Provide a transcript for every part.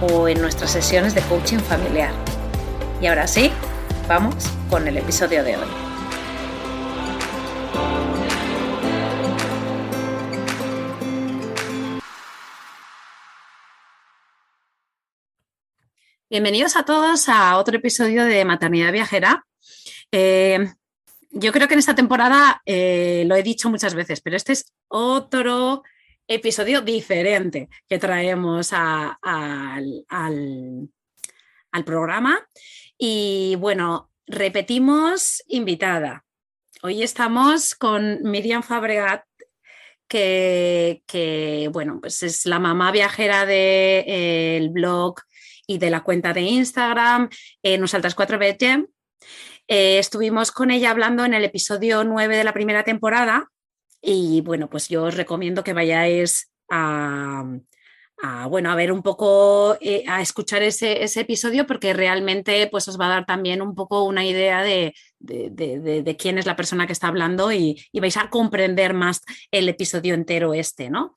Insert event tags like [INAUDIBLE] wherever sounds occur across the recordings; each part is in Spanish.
o en nuestras sesiones de coaching familiar. Y ahora sí, vamos con el episodio de hoy. Bienvenidos a todos a otro episodio de Maternidad Viajera. Eh, yo creo que en esta temporada eh, lo he dicho muchas veces, pero este es otro episodio diferente que traemos al, programa. Y bueno, repetimos invitada. Hoy estamos con Miriam Fabregat, que, bueno, pues es la mamá viajera del eh, blog y de la cuenta de Instagram, eh, Nos Altas 4 BT. Estuvimos con ella hablando en el episodio 9 de la primera temporada y bueno, pues yo os recomiendo que vayáis a, bueno, a ver un poco, eh, a escuchar ese, episodio porque realmente pues os va a dar también un poco una idea de, quién es la persona que está hablando y, vais a comprender más el episodio entero este, ¿no?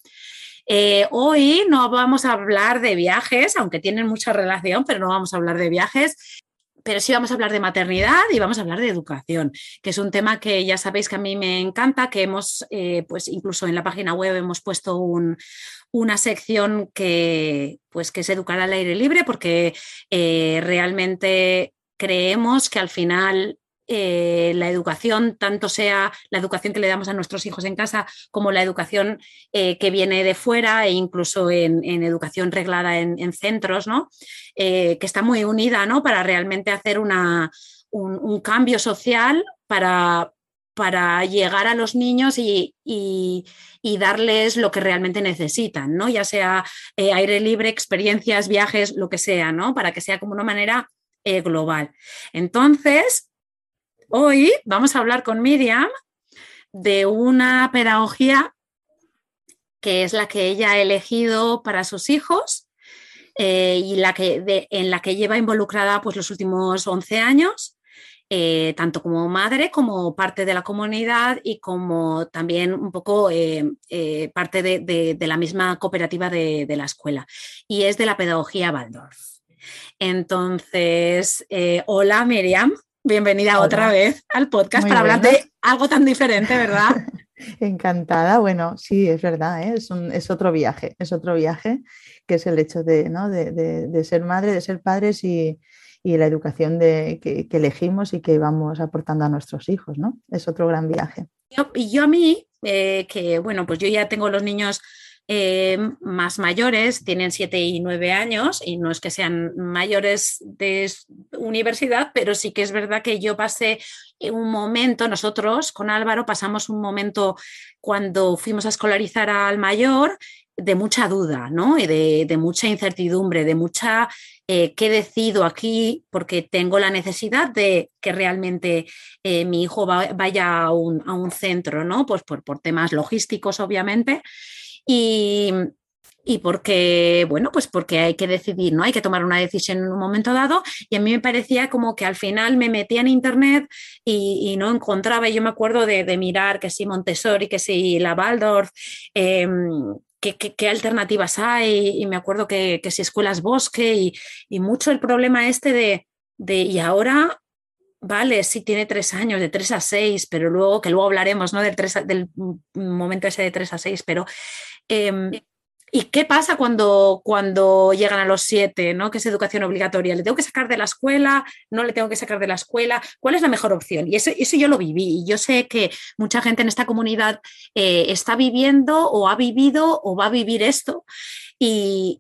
Eh, hoy no vamos a hablar de viajes, aunque tienen mucha relación, pero no vamos a hablar de viajes pero sí vamos a hablar de maternidad y vamos a hablar de educación, que es un tema que ya sabéis que a mí me encanta, que hemos, eh, pues incluso en la página web hemos puesto una sección que, pues, que es educar al aire libre, porque eh, realmente creemos que al final eh, la educación, tanto sea la educación que le damos a nuestros hijos en casa como la educación eh, que viene de fuera e incluso en, educación reglada en, centros, ¿no? Eh, que está muy unida ¿no? para realmente hacer una, un, cambio social para, para llegar a los niños y, darles lo que realmente necesitan, ¿no? Ya sea aire libre, experiencias, viajes, lo que sea, ¿no? Para que sea como una manera global. Entonces, Hoy vamos a hablar con Miriam de una pedagogía que es la que ella ha elegido para sus hijos eh, y la que, en la que lleva involucrada pues, los últimos 11 años, eh, tanto como madre como parte de la comunidad y como también un poco eh, parte de, la misma cooperativa de, de, la escuela. Y es de la pedagogía Waldorf. Entonces, hola Miriam. Bienvenida otra vez al podcast para hablar de algo tan diferente, ¿verdad? [LAUGHS] Encantada. Bueno, sí, es verdad, ¿eh? es, otro viaje, es otro viaje que es el hecho de, ser madre, de ser padres y, la educación de, que, elegimos y que vamos aportando a nuestros hijos, ¿no? Es otro gran viaje. Y yo, a mí, eh, que bueno, pues yo ya tengo los niños eh, más mayores, tienen 7 y 9 años, y no es que sean mayores de universidad, pero sí que es verdad que yo pasé un momento, nosotros con Álvaro pasamos un momento cuando fuimos a escolarizar al mayor de mucha duda, ¿no? Y de, mucha incertidumbre, de mucha eh, qué decido aquí porque tengo la necesidad de que realmente eh, mi hijo vaya a un, a un, centro, ¿no? Pues por, por temas logísticos, obviamente. Y, porque, bueno, pues porque hay que decidir, ¿no? Hay que tomar una decisión en un momento dado y a mí me parecía como que al final me metía en internet y, no encontraba, yo me acuerdo de, mirar que si Montessori, que si la Waldorf, em, qué, alternativas hay y me acuerdo que, si escuelas bosque y, mucho el problema este de, de y ahora vale, sí tiene tres años, de tres a seis, pero luego, que luego hablaremos ¿no? del, del momento ese de tres a seis, pero Em, ¿Y qué pasa cuando, cuando llegan a los siete, ¿no? que es educación obligatoria? ¿Le tengo que sacar de la escuela? ¿No le tengo que sacar de la escuela? ¿Cuál es la mejor opción? Y eso, eso yo lo viví. Y yo sé que mucha gente en esta comunidad eh, está viviendo o ha vivido o va a vivir esto. Y,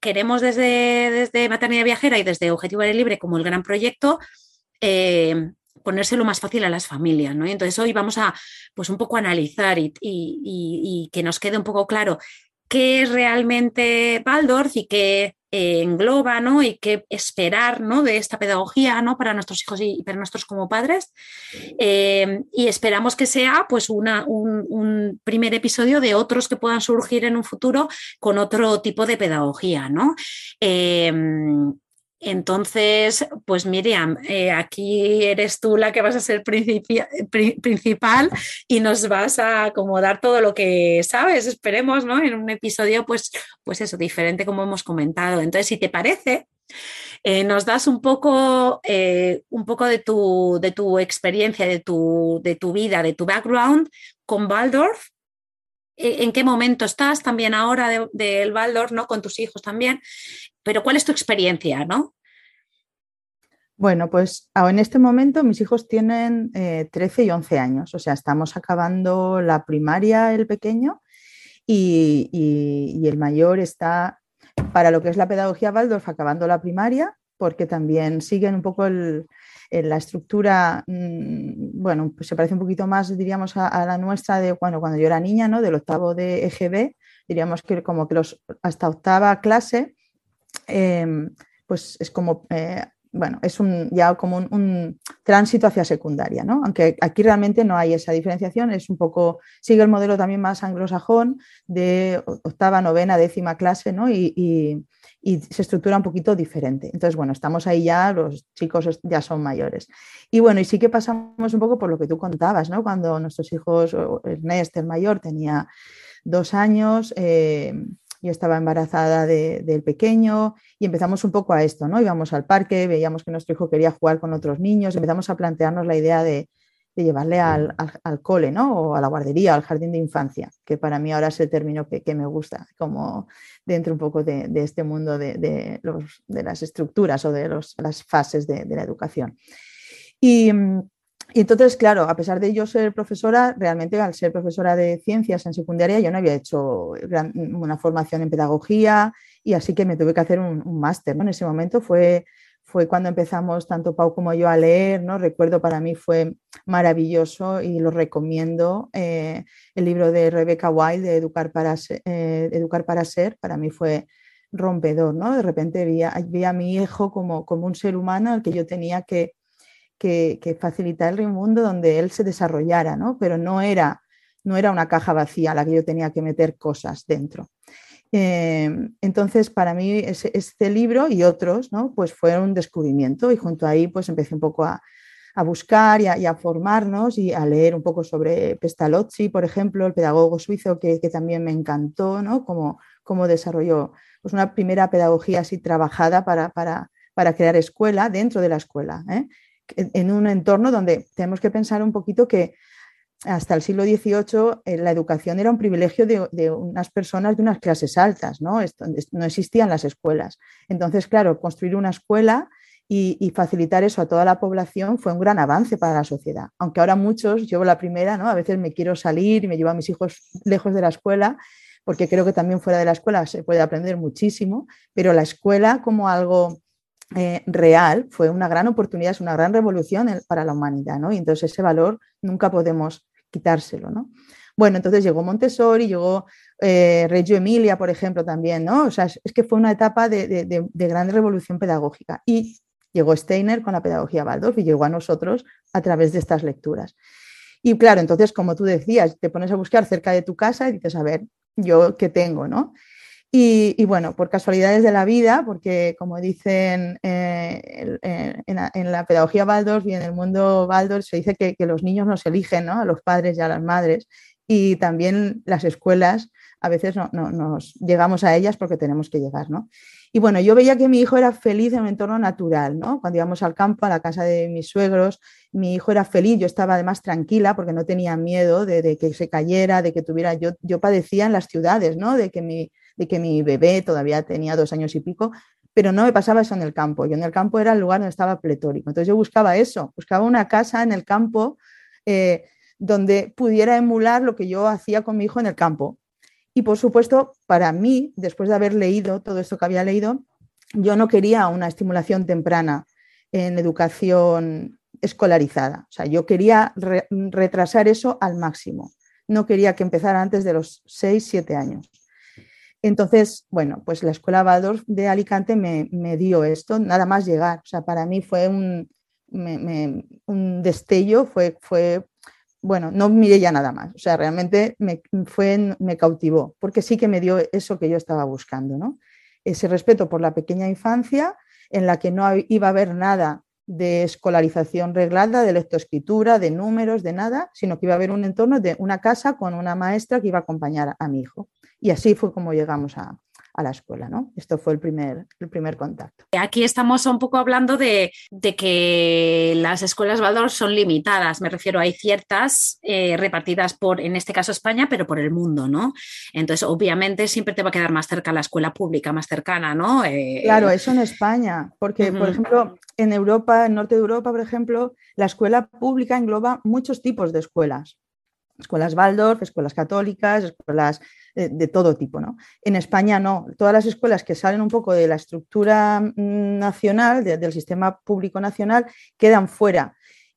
queremos desde, desde Maternidad Viajera y desde Objetivo Aire Libre como el gran proyecto eh, ponérselo más fácil a las familias. ¿no? Y entonces hoy vamos a pues un poco analizar y, que nos quede un poco claro qué es realmente Waldorf y qué eh, engloba ¿no? y qué esperar ¿no? de esta pedagogía ¿no? para nuestros hijos y para nosotros como padres. Eh, y esperamos que sea pues, un, primer episodio de otros que puedan surgir en un futuro con otro tipo de pedagogía. ¿no? Eh, entonces, pues Miriam, eh, aquí eres tú la que vas a ser principal y nos vas a acomodar todo lo que sabes, esperemos, ¿no? En un episodio, pues, pues eso, diferente como hemos comentado. Entonces, si te parece, eh, nos das un poco, eh, un poco de, tu, de tu experiencia, de tu, de tu vida, de tu background con Waldorf en qué momento estás también ahora del de, Waldorf, ¿no? Con tus hijos también pero ¿cuál es tu experiencia, no? Bueno, pues en este momento mis hijos tienen 13 eh, y 11 años, o sea, estamos acabando la primaria, el pequeño, y, el mayor está, para lo que es la pedagogía Waldorf, acabando la primaria, porque también siguen un poco la estructura, mm, bueno, pues se parece un poquito más, diríamos, a, la nuestra de cuando, cuando yo era niña, ¿no? Del octavo de EGB, diríamos que como que los hasta octava clase Em, pues es como, eh, bueno, es un, ya como un, tránsito hacia secundaria, ¿no? Aunque aquí realmente no hay esa diferenciación, es un poco, sigue el modelo también más anglosajón de octava, novena, décima clase, ¿no? Y, se estructura un poquito diferente. Entonces, bueno, estamos ahí ya, los chicos ya son mayores. Y bueno, y sí que pasamos un poco por lo que tú contabas, ¿no? Cuando nuestros hijos, Ernest, el mayor, tenía dos años, eh, yo estaba embarazada del pequeño y empezamos un poco a esto, ¿no? Íbamos al parque, veíamos que nuestro hijo quería jugar con otros niños, empezamos a plantearnos la idea de, llevarle al, cole, ¿no? O a la guardería, al jardín de infancia, que para mí ahora es el término que, me gusta, como dentro un poco de, este mundo de, las estructuras o de las fases de, la educación. Y, mm, y entonces, claro, a pesar de yo ser profesora, realmente al ser profesora de ciencias en secundaria, yo no había hecho una formación en pedagogía y así que me tuve que hacer un, máster. En ese momento fue, fue cuando empezamos tanto Pau como yo a leer, ¿no? Recuerdo para mí fue maravilloso y lo recomiendo. Eh, el libro de Rebecca White de Educar para, ser, eh, Educar para Ser, para mí fue rompedor, ¿no? De repente vi a, a mi hijo como, como un ser humano al que yo tenía que que, facilitar el mundo donde él se desarrollara, ¿no? Pero no era, no era una caja vacía a la que yo tenía que meter cosas dentro. Eh, entonces, para mí, este libro y otros, ¿no? Pues fue un descubrimiento y junto ahí, pues empecé un poco a, buscar y a, formarnos y a leer un poco sobre Pestalozzi, por ejemplo, el pedagogo suizo que, también me encantó, ¿no? Cómo, cómo desarrolló pues una primera pedagogía así trabajada para, para, para crear escuela dentro de la escuela. ¿eh? En un entorno donde tenemos que pensar un poquito que hasta el siglo XVIII eh, la educación era un privilegio de, unas personas de unas clases altas, ¿no? no existían las escuelas. Entonces, claro, construir una escuela y, facilitar eso a toda la población fue un gran avance para la sociedad. Aunque ahora muchos, yo la primera, ¿no? A veces me quiero salir y me llevo a mis hijos lejos de la escuela, porque creo que también fuera de la escuela se puede aprender muchísimo, pero la escuela como algo eh, real fue una gran oportunidad, es una gran revolución para la humanidad, ¿no? Y entonces ese valor nunca podemos quitárselo, ¿no? Bueno, entonces llegó Montessori, llegó eh, Reggio Emilia, por ejemplo, también, ¿no? O sea, es, que fue una etapa de, gran revolución pedagógica. Y llegó Steiner con la pedagogía Waldorf y llegó a nosotros a través de estas lecturas. Y claro, entonces, como tú decías, te pones a buscar cerca de tu casa y dices, a ver, yo qué tengo, ¿no? Y, bueno, por casualidades de la vida, porque como dicen eh, en, la, pedagogía Waldorf y en el mundo Waldorf, se dice que, los niños nos eligen, ¿no? A los padres y a las madres. y también las escuelas, a veces no, nos llegamos a ellas porque tenemos que llegar, ¿no? Y bueno, yo veía que mi hijo era feliz en un entorno natural, ¿no? Cuando íbamos al campo, a la casa de mis suegros, mi hijo era feliz, yo estaba además tranquila porque no tenía miedo de, que se cayera, de que tuviera, yo, yo padecía en las ciudades, ¿no? De que, mi, de que mi bebé todavía tenía dos años y pico, pero no me pasaba eso en el campo. Yo en el campo era el lugar donde estaba pletórico. Entonces yo buscaba eso, buscaba una casa en el campo eh, donde pudiera emular lo que yo hacía con mi hijo en el campo. Y por supuesto, para mí, después de haber leído todo esto que había leído, yo no quería una estimulación temprana en educación escolarizada. O sea, yo quería retrasar eso al máximo. No quería que empezara antes de los 6, 7 años. Entonces, bueno, pues la Escuela Waldorf de Alicante me, dio esto, nada más llegar. O sea, para mí fue un, destello, fue, bueno, no miré ya nada más. O sea, realmente me, me cautivó, porque sí que me dio eso que yo estaba buscando, ¿no? Ese respeto por la pequeña infancia, en la que no iba a haber nada de escolarización reglada, de lectoescritura, de números, de nada, sino que iba a haber un entorno de una casa con una maestra que iba a acompañar a mi hijo. Y así fue como llegamos a, a la escuela. ¿no? Esto fue el primer, el primer contacto. Aquí estamos un poco hablando de, que las escuelas Waldorf son limitadas, me refiero, hay ciertas eh, repartidas por, en este caso España, pero por el mundo, ¿no? Entonces, obviamente, siempre te va a quedar más cerca la escuela pública, más cercana, ¿no? Eh, claro, eso en España, porque, por ejemplo, en Europa, en norte de Europa, por ejemplo, la escuela pública engloba muchos tipos de escuelas escuelas Waldorf, escuelas católicas, escuelas de, todo tipo. ¿no? En España no, todas las escuelas que salen un poco de la estructura mm, nacional, del sistema público nacional, quedan fuera.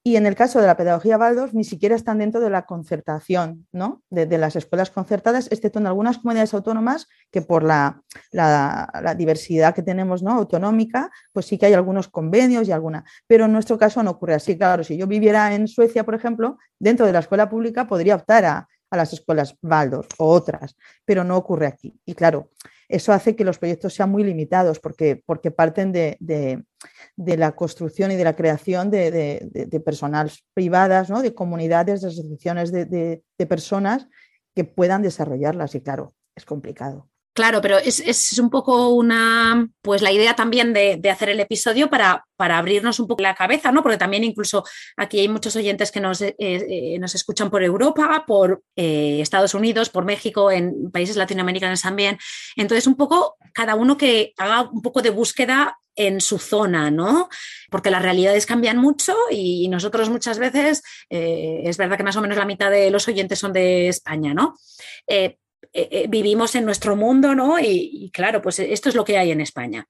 Y en el caso de la pedagogía Waldorf, ni siquiera están dentro de la concertación ¿no? de, las escuelas concertadas, excepto en algunas comunidades autónomas que por la, la, diversidad que tenemos ¿no? autonómica, pues sí que hay algunos convenios y alguna. Pero en nuestro caso no ocurre así. Claro, si yo viviera en Suecia, por ejemplo, dentro de la escuela pública podría optar a, a las escuelas Waldorf o otras, pero no ocurre aquí. Y claro, eso hace que los proyectos sean muy limitados porque, porque parten de, la construcción y de la creación de, de personal privadas, ¿no? de comunidades, de asociaciones de personas que puedan desarrollarlas. Y claro, es complicado. Claro, pero es, un poco una, pues la idea también de, hacer el episodio para, para, abrirnos un poco la cabeza, ¿no? Porque también incluso aquí hay muchos oyentes que nos, eh, eh, nos escuchan por Europa, por eh, Estados Unidos, por México, en países latinoamericanos también. Entonces, un poco cada uno que haga un poco de búsqueda en su zona, ¿no? Porque las realidades cambian mucho y nosotros muchas veces, es verdad que más o menos la mitad de los oyentes son de España, ¿no? Eh, eh, vivimos en nuestro mundo, ¿no? Y, claro, pues esto es lo que hay en España.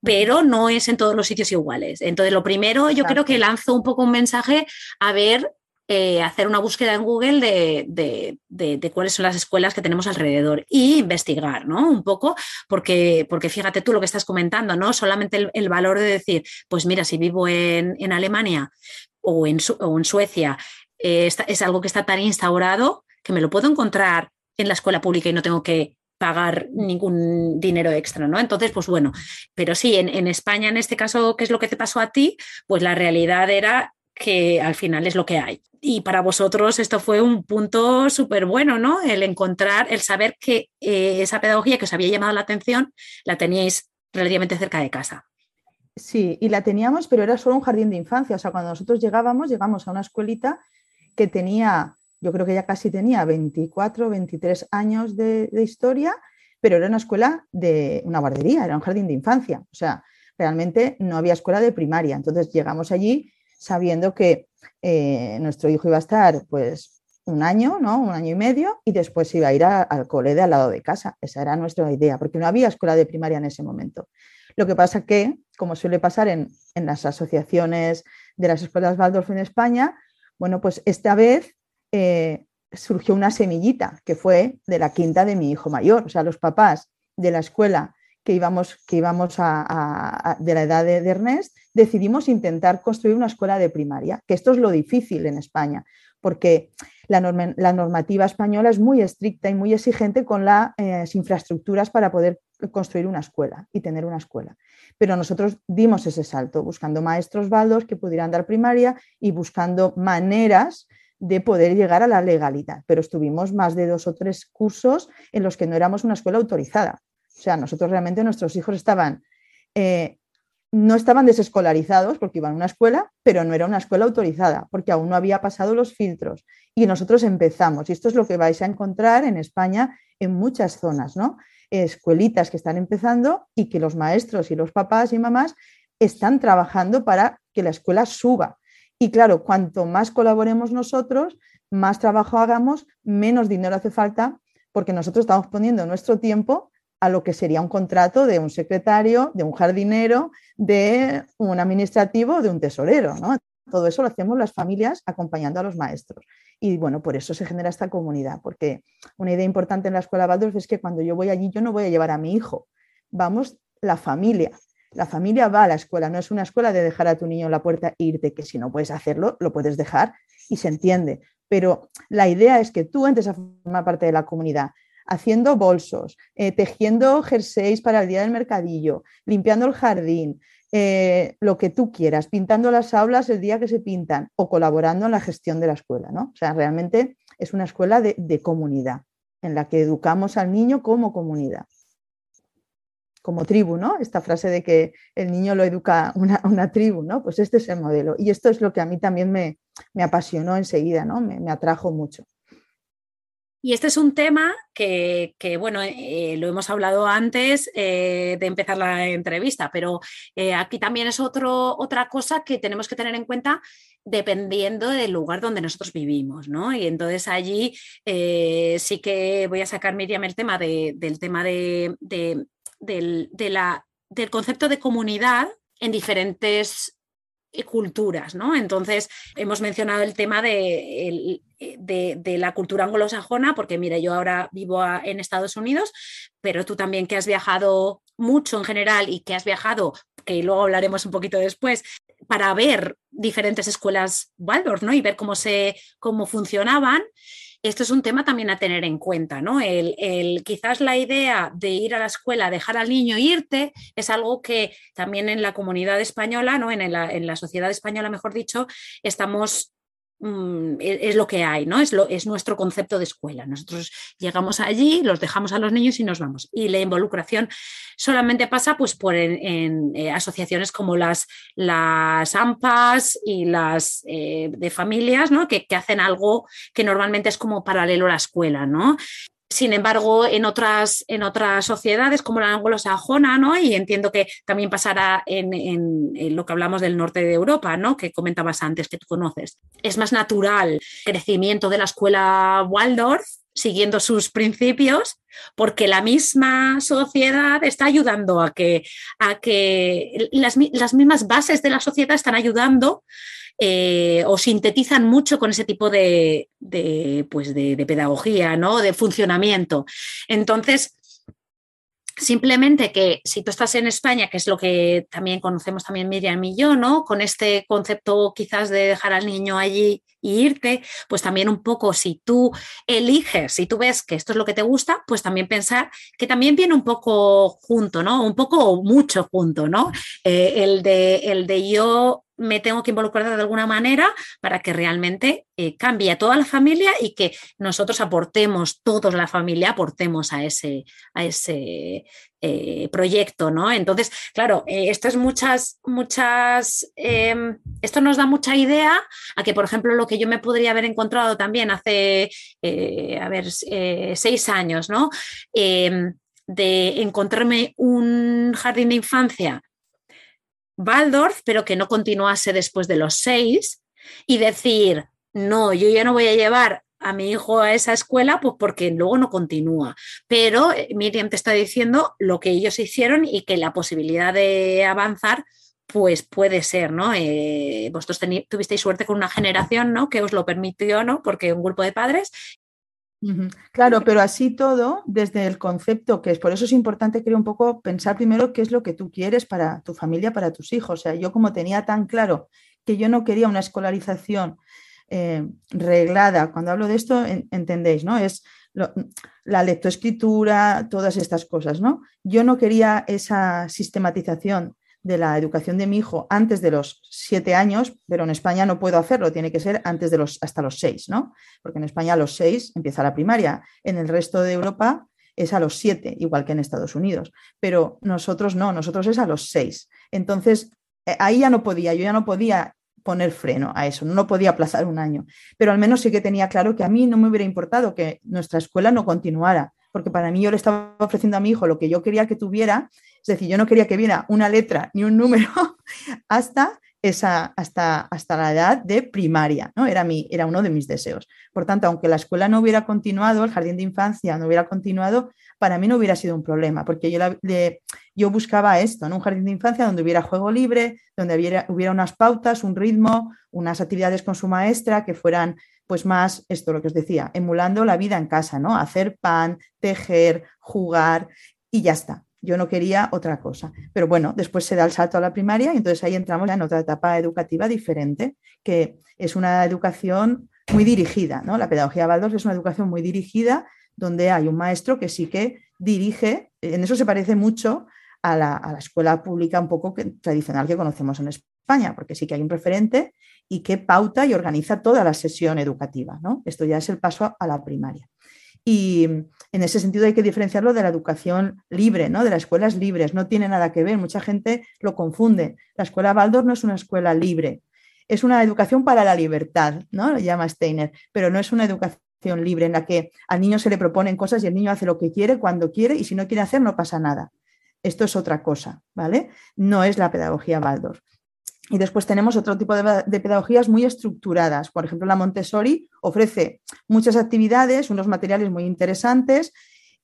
Pero no es en todos los sitios iguales. Entonces, lo primero, yo creo que lanzo un poco un mensaje a ver eh, hacer una búsqueda en Google de, cuáles son las escuelas que tenemos alrededor y investigar, ¿no? Un poco, porque, porque fíjate tú lo que estás comentando, ¿no? Solamente el, valor de decir, pues mira, si vivo en, Alemania o en, en Suecia, es algo que está tan instaurado que me lo puedo encontrar en la escuela pública y no tengo que pagar ningún dinero extra, ¿no? Entonces, pues bueno, pero sí, en, España, en este caso, ¿qué es lo que te pasó a ti? Pues la realidad era que al final es lo que hay. Y para vosotros esto fue un punto súper bueno, ¿no? El encontrar, el saber que eh, esa pedagogía que os había llamado la atención la teníais relativamente cerca de casa. Sí, y la teníamos, pero era solo un jardín de infancia. O sea, cuando nosotros llegábamos, llegamos a una escuelita que tenía yo creo que ya casi tenía 24, 23 años de, historia, pero era una escuela de una guardería, era un jardín de infancia. O sea, realmente no había escuela de primaria. Entonces llegamos allí sabiendo que eh, nuestro hijo iba a estar pues un año, ¿no? Un año y medio, y después iba a ir al cole de al lado de casa. Esa era nuestra idea, porque no había escuela de primaria en ese momento. Lo que pasa que, como suele pasar en, en las asociaciones de las escuelas Waldorf en España, bueno, pues esta vez eh, surgió una semillita que fue de la quinta de mi hijo mayor. O sea, los papás de la escuela que íbamos, que íbamos a, de la edad de, Ernest, decidimos intentar construir una escuela de primaria, que esto es lo difícil en España, porque la, normativa española es muy estricta y muy exigente con las eh, infraestructuras para poder construir una escuela y tener una escuela. Pero nosotros dimos ese salto, buscando maestros baldos que pudieran dar primaria y buscando maneras de poder llegar a la legalidad, pero estuvimos más de dos o tres cursos en los que no éramos una escuela autorizada. O sea, nosotros realmente nuestros hijos estaban, eh, no estaban desescolarizados porque iban a una escuela, pero no era una escuela autorizada porque aún no había pasado los filtros. Y nosotros empezamos, y esto es lo que vais a encontrar en España en muchas zonas, ¿no? Escuelitas que están empezando y que los maestros y los papás y mamás están trabajando para que la escuela suba. Y claro, cuanto más colaboremos nosotros, más trabajo hagamos, menos dinero hace falta, porque nosotros estamos poniendo nuestro tiempo a lo que sería un contrato de un secretario, de un jardinero, de un administrativo, de un tesorero. Todo eso lo hacemos las familias acompañando a los maestros. Y bueno, por eso se genera esta comunidad, porque una idea importante en la escuela Waldorf es que cuando yo voy allí, yo no voy a llevar a mi hijo, vamos la familia. La familia va a la escuela, no es una escuela de dejar a tu niño en la puerta e irte, que si no puedes hacerlo, lo puedes dejar y se entiende. Pero la idea es que tú entres a formar parte de la comunidad, haciendo bolsos, eh, tejiendo jerseys para el día del mercadillo, limpiando el jardín, eh, lo que tú quieras, pintando las aulas el día que se pintan o colaborando en la gestión de la escuela. ¿no? O sea, realmente es una escuela de, de comunidad en la que educamos al niño como comunidad como tribu, ¿no? Esta frase de que el niño lo educa una, tribu, ¿no? Pues este es el modelo. Y esto es lo que a mí también me, apasionó enseguida, ¿no? Me, atrajo mucho. Y este es un tema que, bueno, eh, lo hemos hablado antes eh, de empezar la entrevista, pero eh, aquí también es otro, otra cosa que tenemos que tener en cuenta dependiendo del lugar donde nosotros vivimos, ¿no? Y entonces allí sí que voy a sacar, Miriam, el tema del tema de del, del concepto de comunidad en diferentes eh, culturas, ¿no? Entonces, hemos mencionado el tema de, de, la cultura anglosajona, porque mira, yo ahora vivo en Estados Unidos, pero tú también que has viajado mucho en general y que has viajado, que luego hablaremos un poquito después, para ver diferentes escuelas Waldorf, ¿no? Y ver cómo se, cómo funcionaban esto es un tema también a tener en cuenta, ¿no? El, quizás la idea de ir a la escuela, dejar al niño irte, es algo que también en la comunidad española, ¿no? En la, en la sociedad española, mejor dicho, estamos Mm, e-, es lo que hay, ¿no? Es, lo, es nuestro concepto de escuela. Nosotros llegamos allí, los dejamos a los niños y nos vamos. Y la involucración solamente pasa pues, por en, eh, asociaciones como las, las AMPAs y las eh, de familias, ¿no? Que, que, hacen algo que normalmente es como paralelo a la escuela, ¿no? Sin embargo, en otras, en otras sociedades como la anglosajona, ¿no? y entiendo que también pasará en, lo que hablamos del norte de Europa, ¿no? que comentabas antes, que tú conoces, es más natural el crecimiento de la escuela Waldorf siguiendo sus principios, porque la misma sociedad está ayudando a que, a que las, las mismas bases de la sociedad están ayudando eh, o sintetizan mucho con ese tipo de, pues de, pedagogía, ¿no? de funcionamiento. Entonces, Simplemente que si tú estás en España, que es lo que también conocemos también Miriam y yo, ¿no? Con este concepto quizás de dejar al niño allí y irte, pues también un poco si tú eliges, si tú ves que esto es lo que te gusta, pues también pensar que también viene un poco junto, ¿no? Un poco o mucho junto, ¿no? Eh, el, de, el de yo me tengo que involucrar de alguna manera para que realmente eh, cambie a toda la familia y que nosotros aportemos, todos la familia, aportemos a ese, a ese eh, proyecto, ¿no? Entonces, claro, eh, esto es muchas, muchas, em, esto nos da mucha idea a que, por ejemplo, lo que yo me podría haber encontrado también hace, a ver, seis años, ¿no? Em, de encontrarme un jardín de infancia Waldorf, pero que no continuase después de los seis y decir, no, yo ya no voy a llevar a mi hijo a esa escuela, pues porque luego no continúa. Pero eh, Miriam te está diciendo lo que ellos hicieron y que la posibilidad de avanzar, pues puede ser, ¿no? Eh, vosotros tuvisteis suerte con una generación, ¿no? Que os lo permitió, ¿no? Porque un grupo de padres Claro, pero así todo, desde el concepto que es, por eso es importante, creo, un poco pensar primero qué es lo que tú quieres para tu familia, para tus hijos. O sea, yo como tenía tan claro que yo no quería una escolarización eh, reglada, cuando hablo de esto, entendéis, ¿no? Es la lectoescritura, todas estas cosas, ¿no? Yo no quería esa sistematización de la educación de mi hijo antes de los siete años, pero en España no puedo hacerlo, tiene que ser antes de los hasta los seis, ¿no? Porque en España a los seis empieza la primaria, en el resto de Europa es a los siete, igual que en Estados Unidos, pero nosotros no, nosotros es a los seis. Entonces, eh, ahí ya no podía, yo ya no podía poner freno a eso, no podía aplazar un año, pero al menos sí que tenía claro que a mí no me hubiera importado que nuestra escuela no continuara, porque para mí yo le estaba ofreciendo a mi hijo lo que yo quería que tuviera, es decir, yo no quería que viera una letra ni un número [LAUGHS] hasta esa, hasta, hasta la edad de primaria, ¿no? Era, mi, era uno de mis deseos. Por tanto, aunque la escuela no hubiera continuado, el jardín de infancia no hubiera continuado, para mí no hubiera sido un problema, porque yo, yo buscaba esto, un jardín de infancia donde hubiera juego libre, donde hubiera, hubiera unas pautas, un ritmo, unas actividades con su maestra que fueran pues más esto lo que os decía, emulando la vida en casa, ¿no? Hacer pan, tejer, jugar y ya está. Yo no quería otra cosa. Pero bueno, después se da el salto a la primaria y entonces ahí entramos en otra etapa educativa diferente, que es una educación muy dirigida. ¿no? La pedagogía Baldor es una educación muy dirigida donde hay un maestro que sí que dirige, en eso se parece mucho a la, escuela pública un poco tradicional que conocemos en España, porque sí que hay un referente y que pauta y organiza toda la sesión educativa. ¿no? Esto ya es el paso a la primaria. Y en ese sentido hay que diferenciarlo de la educación libre, ¿no? de las escuelas libres. No tiene nada que ver, mucha gente lo confunde. La escuela Waldorf no es una escuela libre, es una educación para la libertad, ¿no? Lo llama Steiner, pero no es una educación libre en la que al niño se le proponen cosas y el niño hace lo que quiere cuando quiere y si no quiere hacer no pasa nada. Esto es otra cosa, ¿vale? No es la pedagogía Waldorf. Y después tenemos otro tipo de, pedagogías muy estructuradas. Por ejemplo, la Montessori ofrece muchas actividades, unos materiales muy interesantes.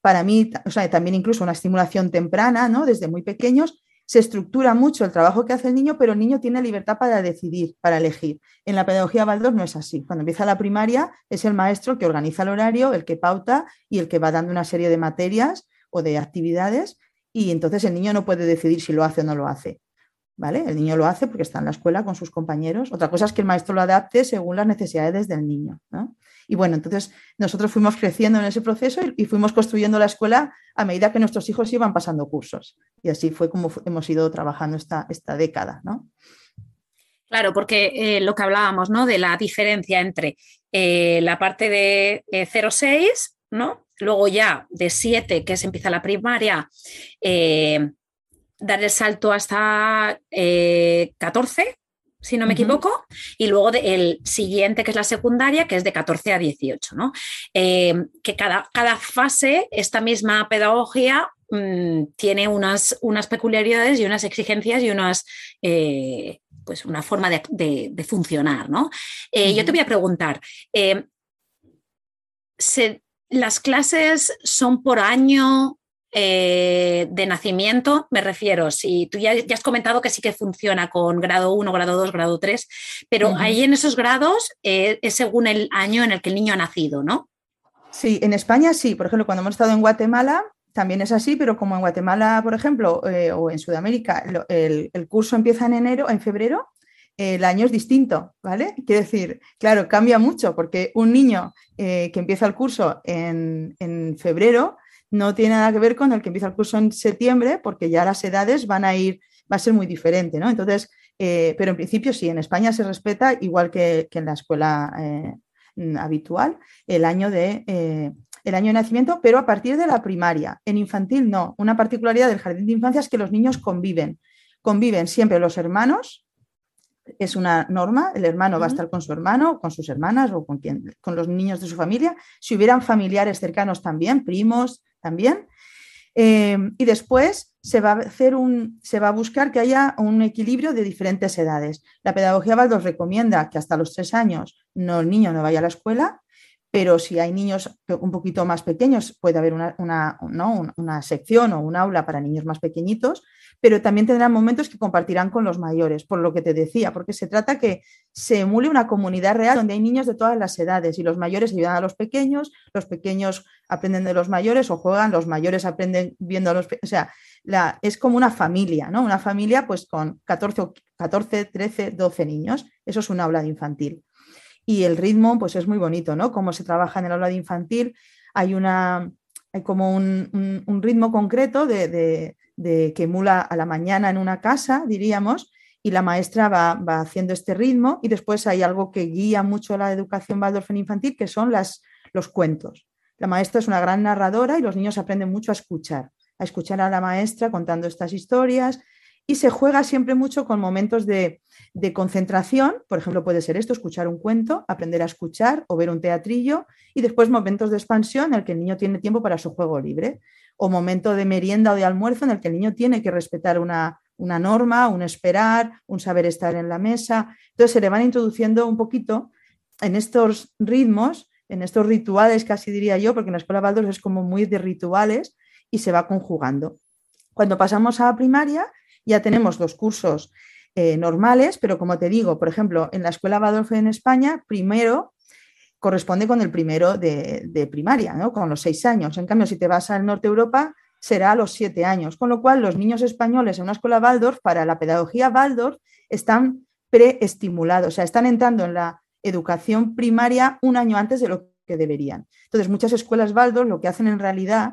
Para mí, o sea, también incluso una estimulación temprana, ¿no? Desde muy pequeños. Se estructura mucho el trabajo que hace el niño, pero el niño tiene libertad para decidir, para elegir. En la pedagogía Baldor no es así. Cuando empieza la primaria, es el maestro que organiza el horario, el que pauta y el que va dando una serie de materias o de actividades. Y entonces el niño no puede decidir si lo hace o no lo hace ¿vale? El niño lo hace porque está en la escuela con sus compañeros. Otra cosa es que el maestro lo adapte según las necesidades del niño, Y bueno, entonces nosotros fuimos creciendo en ese proceso y, fuimos construyendo la escuela a medida que nuestros hijos iban pasando cursos. Y así fue como hemos ido trabajando esta, esta década, ¿no? Claro, porque eh, lo que hablábamos, ¿no? De la diferencia entre eh, la parte de 0-6, eh, ¿no? Luego ya de 7, que se empieza la primaria, dar el salto hasta 14, eh, si no me equivoco, y luego el siguiente, que es la secundaria, que es de 14 a 18, ¿no? Eh, que cada, cada, fase, esta misma pedagogía mm, tiene unas, unas, peculiaridades y unas exigencias y unas... Eh, pues una forma de, funcionar, ¿no? Yo te voy a preguntar, ¿las clases son por año? Eh, de nacimiento, me refiero, si tú ya, has comentado que sí que funciona con grado 1, grado 2, grado 3, pero ahí en esos grados eh, es según el año en el que el niño ha nacido, ¿no? Sí, en España sí, por ejemplo, cuando hemos estado en Guatemala también es así, pero como en Guatemala, por ejemplo, eh, o en Sudamérica, el, curso empieza en enero, en febrero, el año es distinto, ¿vale? Quiere decir, claro, cambia mucho porque un niño que empieza el curso en, en febrero no tiene nada que ver con el que empieza el curso en septiembre, porque ya las edades van a ir, va a ser muy diferente, ¿no? Entonces, eh, pero en principio sí, en España se respeta, igual que, en la escuela eh, habitual, el año, de, eh, el año de nacimiento, pero a partir de la primaria. En infantil no. Una particularidad del jardín de infancia es que los niños conviven. Conviven siempre los hermanos, es una norma, el hermano va a estar con su hermano, con sus hermanas o con, quien, con los niños de su familia. Si hubieran familiares cercanos también, primos, también. Eh, y después se va, a hacer un, se va a buscar que haya un equilibrio de diferentes edades. La pedagogía Baldos recomienda que hasta los tres años no, el niño no vaya a la escuela, pero si hay niños un poquito más pequeños, puede haber una, una, sección o un aula para niños más pequeñitos, pero también tendrán momentos que compartirán con los mayores, por lo que te decía, porque se trata que se emule una comunidad real donde hay niños de todas las edades y los mayores ayudan a los pequeños, los pequeños aprenden de los mayores o juegan, los mayores aprenden viendo a los pequeños, o sea, es como una familia, ¿no? Una familia pues con 14, 14, 13, 12 niños, eso es un aula de infantil y el ritmo pues es muy bonito, ¿no? Cómo se trabaja en el aula de infantil, hay una hay como un, ritmo concreto de, de, que emula a la mañana en una casa, diríamos, y la maestra va, va, haciendo este ritmo y después hay algo que guía mucho la educación Waldorf en infantil, que son las, los cuentos. La maestra es una gran narradora y los niños aprenden mucho a escuchar, a escuchar a la maestra contando estas historias y se juega siempre mucho con momentos de, concentración, por ejemplo, puede ser esto, escuchar un cuento, aprender a escuchar o ver un teatrillo, y después momentos de expansión en el que el niño tiene tiempo para su juego libre, o momento de merienda o de almuerzo en el que el niño tiene que respetar una, una norma, un esperar, un saber estar en la mesa. Entonces se le van introduciendo un poquito en estos ritmos, en estos rituales, casi diría yo, porque en la escuela Baldor es como muy de rituales y se va conjugando. Cuando pasamos a primaria, ya tenemos los cursos eh, normales, pero como te digo, por ejemplo, en la escuela Waldorf en España, primero corresponde con el primero de, primaria, ¿no? con los seis años. En cambio, si te vas al norte de Europa, será a los siete años. Con lo cual, los niños españoles en una escuela Waldorf, para la pedagogía Waldorf, están preestimulados, o sea, están entrando en la educación primaria un año antes de lo que deberían. Entonces, muchas escuelas Waldorf lo que hacen en realidad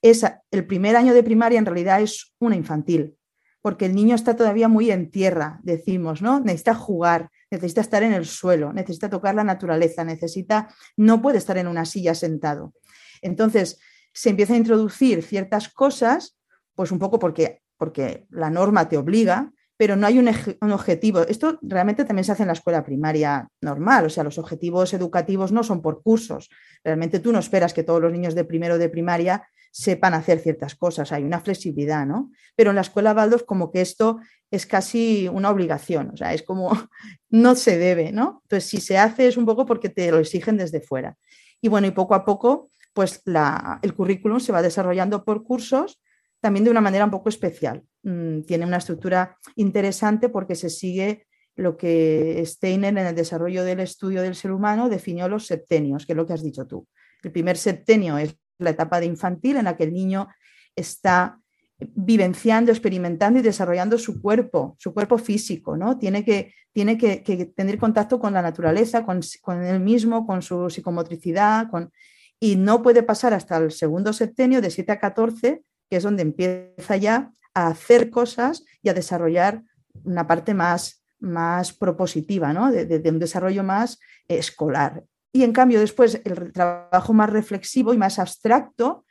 es, el primer año de primaria en realidad es una infantil, porque el niño está todavía muy en tierra, decimos, ¿no? Necesita jugar, necesita estar en el suelo, necesita tocar la naturaleza, necesita, no puede estar en una silla sentado. Entonces, se empieza a introducir ciertas cosas, pues un poco porque, porque la norma te obliga, pero no hay un, objetivo. Esto realmente también se hace en la escuela primaria normal, o sea, los objetivos educativos no son por cursos. Realmente tú no esperas que todos los niños de primero de primaria sepan hacer ciertas cosas, hay una flexibilidad, ¿no? Pero en la escuela Waldorf como que esto es casi una obligación, o sea, es como [LAUGHS] no se debe, ¿no? Entonces, si se hace es un poco porque te lo exigen desde fuera. Y bueno, y poco a poco, pues la, el currículum se va desarrollando por cursos, también de una manera un poco especial. Mm, tiene una estructura interesante porque se sigue lo que Steiner en el desarrollo del estudio del ser humano definió los septenios, que es lo que has dicho tú. El primer septenio es la etapa de infantil en la que el niño está vivenciando, experimentando y desarrollando su cuerpo, su cuerpo físico, ¿no? Tiene que, tiene que, tener contacto con la naturaleza, con, con, él mismo, con su psicomotricidad, con, y no puede pasar hasta el segundo septenio, de 7 a 14, que es donde empieza ya a hacer cosas y a desarrollar una parte más, más propositiva, ¿no? de, un desarrollo más escolar. Y en cambio, después el trabajo más reflexivo y más abstracto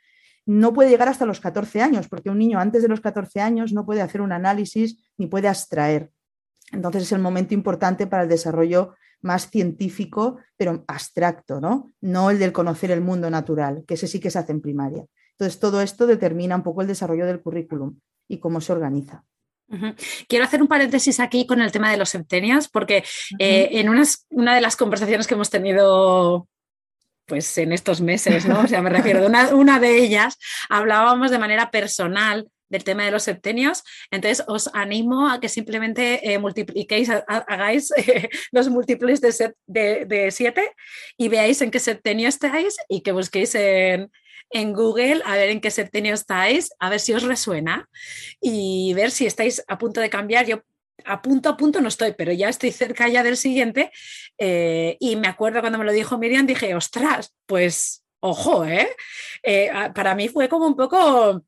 no puede llegar hasta los 14 años, porque un niño antes de los 14 años no puede hacer un análisis ni puede abstraer. Entonces es el momento importante para el desarrollo más científico, pero abstracto, ¿no? No el del conocer el mundo natural, que ese sí que se hace en primaria. Entonces todo esto determina un poco el desarrollo del currículum y cómo se organiza. Quiero hacer un paréntesis aquí con el tema de los septenios, porque eh, en una de las conversaciones que hemos tenido pues en estos meses, ¿no? O sea, me refiero una, [LAUGHS] una de ellas, hablábamos de manera personal del tema de los septenios. Entonces, os animo a que simplemente eh, multipliquéis, hagáis [LAUGHS] eh, los múltiples de, de, de, siete y veáis en qué septenio estáis y que busquéis en, en Google a ver en qué septenio estáis, a ver si os resuena y ver si estáis a punto de cambiar. Yo a punto a punto no estoy, pero ya estoy cerca ya del siguiente. Eh, y me acuerdo cuando me lo dijo Miriam, dije, ostras, pues ojo, ¿eh? ¿eh? para mí fue como un poco,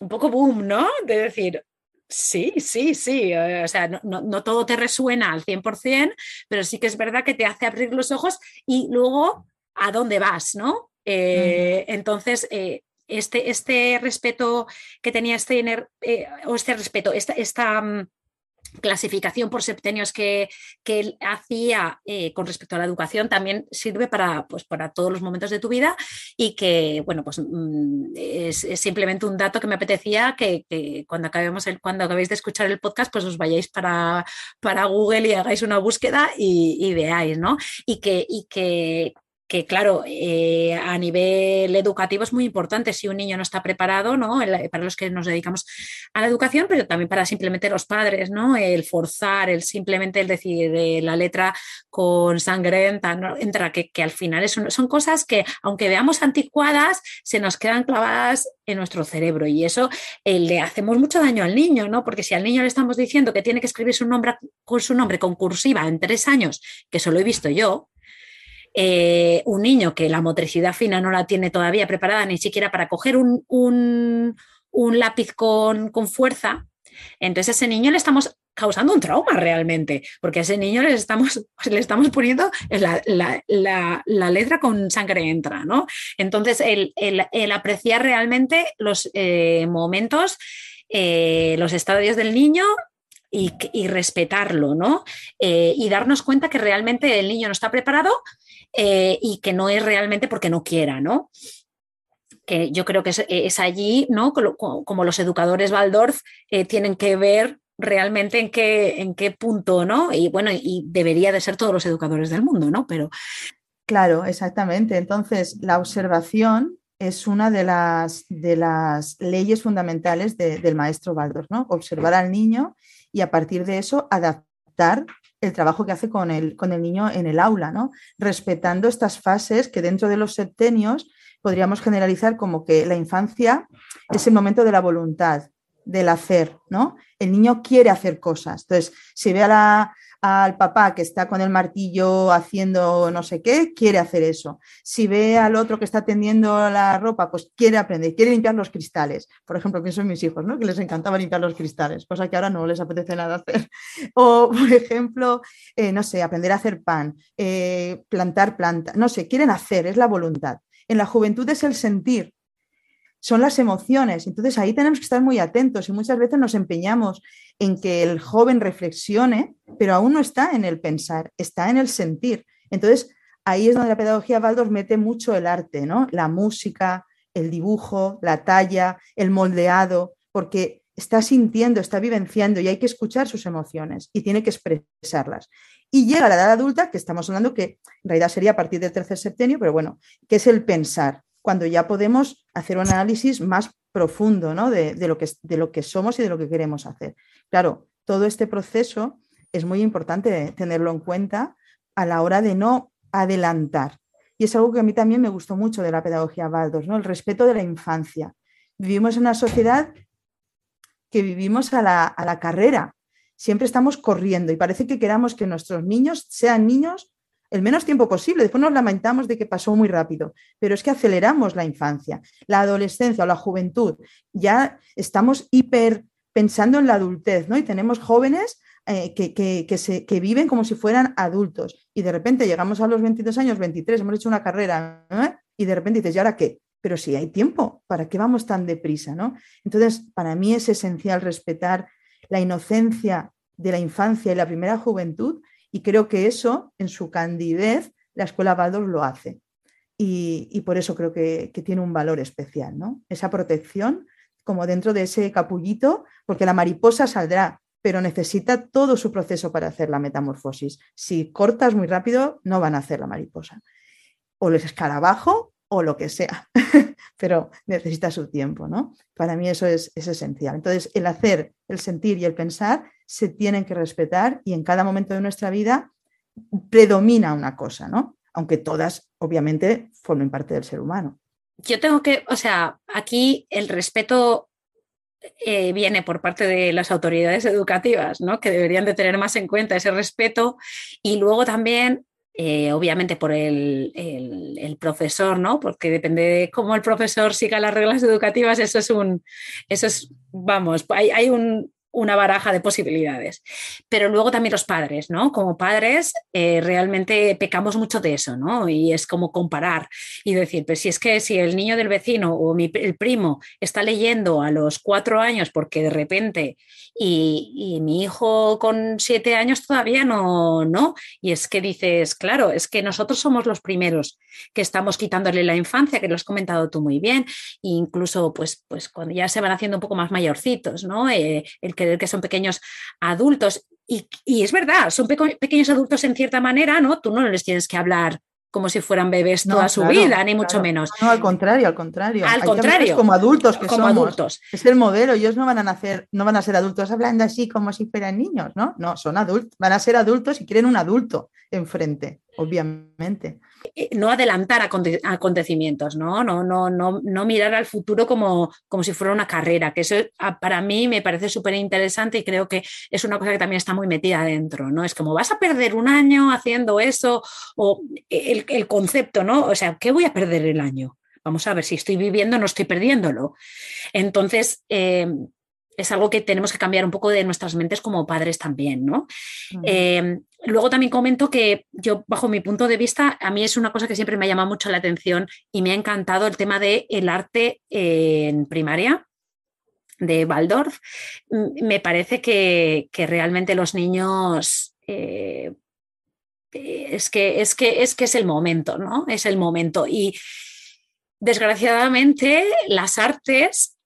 un poco boom, ¿no? De decir, Sí, sí, sí. O sea, no, no, todo te resuena al 100%, pero sí que es verdad que te hace abrir los ojos y luego a dónde vas, ¿no? Eh, entonces, eh, este, este respeto que tenía Steiner, eh, o este respeto, esta, esta mm, clasificación por septenios que, que él hacía con respecto a la educación también sirve para, pues, para todos los momentos de tu vida y que, bueno, pues mm, es, simplemente un dato que me apetecía que, cuando, acabemos el, cuando acabéis de escuchar el podcast, pues os vayáis para, para Google y hagáis una búsqueda y, y veáis, ¿no? Y que, y que que claro, eh, a nivel educativo es muy importante si un niño no está preparado, ¿no? para los que nos dedicamos a la educación, pero también para simplemente los padres, ¿no? El forzar, el simplemente el decir de la letra con sangre entra, que, que, al final son, cosas que, aunque veamos anticuadas, se nos quedan clavadas en nuestro cerebro y eso eh, le hacemos mucho daño al niño, ¿no? Porque si al niño le estamos diciendo que tiene que escribir su nombre con su nombre con cursiva en tres años, que eso lo he visto yo, eh, un niño que la motricidad fina no la tiene todavía preparada ni siquiera para coger un, un lápiz con, con fuerza, entonces a ese niño le estamos causando un trauma realmente, porque a ese niño le estamos, le estamos poniendo la, letra con sangre entra, ¿no? Entonces, el, apreciar realmente los eh, momentos, eh, los estadios del niño y, respetarlo, ¿no? Y darnos cuenta que realmente el niño no está preparado y que no es realmente porque no quiera, ¿no? que yo creo que es, allí, ¿no? Como, los educadores Waldorf tienen que ver realmente en qué, en qué punto, ¿no? Y bueno, y debería de ser todos los educadores del mundo, ¿no? Pero. Claro, exactamente. Entonces, la observación es una de las, de las leyes fundamentales del maestro Baldor, ¿no? Observar al niño y a partir de eso adaptar el trabajo que hace con el, con el niño en el aula, ¿no? Respetando estas fases que dentro de los septenios podríamos generalizar como que la infancia es el momento de la voluntad, del hacer, ¿no? El niño quiere hacer cosas. Entonces, si ve al papá que está con el martillo haciendo no sé qué, quiere hacer eso. Si ve al otro que está tendiendo la ropa, pues quiere aprender, quiere limpiar los cristales. Por ejemplo, pienso en mis hijos, ¿no? Que les encantaba limpiar los cristales, cosa que ahora no les apetece nada hacer. [LAUGHS] O, por ejemplo, eh, no sé, aprender a hacer pan, eh, plantar planta, no sé, quieren hacer, es la voluntad. En la juventud es el sentir, son las emociones. Entonces ahí tenemos que estar muy atentos y muchas veces nos empeñamos en que el joven reflexione, pero aún no está en el pensar, está en el sentir. Entonces ahí es donde la pedagogía Baldor mete mucho el arte, ¿no? La música, el dibujo, la talla, el moldeado, porque está sintiendo, está vivenciando y hay que escuchar sus emociones y tiene que expresarlas. Y llega la edad adulta, que estamos hablando que en realidad sería a partir del tercer septenio, pero bueno, que es el pensar cuando ya podemos hacer un análisis más profundo ¿no? de, lo que, somos y de lo que queremos hacer. Claro, todo este proceso es muy importante tenerlo en cuenta a la hora de no adelantar. Y es algo que a mí también me gustó mucho de la pedagogía Baldos, ¿no? el respeto de la infancia. Vivimos en una sociedad que vivimos a la, a la carrera. Siempre estamos corriendo y parece que queramos que nuestros niños sean niños el menos tiempo posible. Después nos lamentamos de que pasó muy rápido, pero es que aceleramos la infancia, la adolescencia o la juventud. Ya estamos hiper pensando en la adultez, ¿no? Y tenemos jóvenes eh, que, se, viven como si fueran adultos. Y de repente llegamos a los 22 años, 23, hemos hecho una carrera, y de repente dices, ¿y ahora qué? Pero si hay tiempo, ¿para qué vamos tan deprisa? ¿no? Entonces, para mí es esencial respetar la inocencia de la infancia y la primera juventud y creo que eso, en su candidez, la escuela Baldor lo hace. Y, por eso creo que, tiene un valor especial, ¿no? Esa protección, como dentro de ese capullito, porque la mariposa saldrá, pero necesita todo su proceso para hacer la metamorfosis. Si cortas muy rápido, no van a hacer la mariposa. O el escarabajo o lo que sea, [LAUGHS] pero necesita su tiempo, ¿no? Para mí eso es, es esencial. Entonces, el hacer, el sentir y el pensar se tienen que respetar y en cada momento de nuestra vida predomina una cosa, ¿no? Aunque todas, obviamente, formen parte del ser humano. Yo tengo que, o sea, aquí el respeto eh, viene por parte de las autoridades educativas, ¿no? Que deberían de tener más en cuenta ese respeto y luego también eh, obviamente por el, profesor, ¿no? Porque depende de cómo el profesor siga las reglas educativas, eso es un, eso es, vamos, hay un, una baraja de posibilidades. Pero luego también los padres, ¿no? Como padres eh, realmente pecamos mucho de eso, ¿no? Y es como comparar y decir, pues si es que si el niño del vecino o el primo está leyendo a los cuatro años porque de repente y, mi hijo con siete años todavía no, ¿no? Y es que dices, claro, es que nosotros somos los primeros que estamos quitándole la infancia, que lo has comentado tú muy bien, e incluso pues, pues cuando ya se van haciendo un poco más mayorcitos, ¿no? Eh, el creer que son pequeños adultos. Y, es verdad, son pequeños adultos en cierta manera, ¿no? Tú no les tienes que hablar como si fueran bebés toda su vida, ni mucho menos. No, al contrario, al contrario. Al contrario. Como adultos que como adultos. Es el modelo, ellos no van a nacer, no van a ser adultos hablando así como si fueran niños, ¿no? No, son adultos, van a ser adultos y quieren un adulto enfrente, obviamente. Eh, no adelantar acontecimientos, ¿no? No, no, no, no mirar al futuro como, como si fuera una carrera, que eso ah, para mí me parece súper interesante y creo que es una cosa que también está muy metida adentro, ¿no? Es como vas a perder un año haciendo eso o el, el concepto, ¿no? O sea, ¿qué voy a perder el año? Vamos a ver si estoy viviendo, no estoy perdiéndolo. Entonces, eh, es algo que tenemos que cambiar un poco de nuestras mentes como padres también, ¿no? Eh, luego también comento que yo, bajo mi punto de vista, a mí es una cosa que siempre me ha llamado mucho la atención y me ha encantado el tema del el arte en primaria de Waldorf. Me parece que, realmente los niños... Eh, es que, es, que, es que es el momento, ¿no? Es el momento. Y desgraciadamente las artes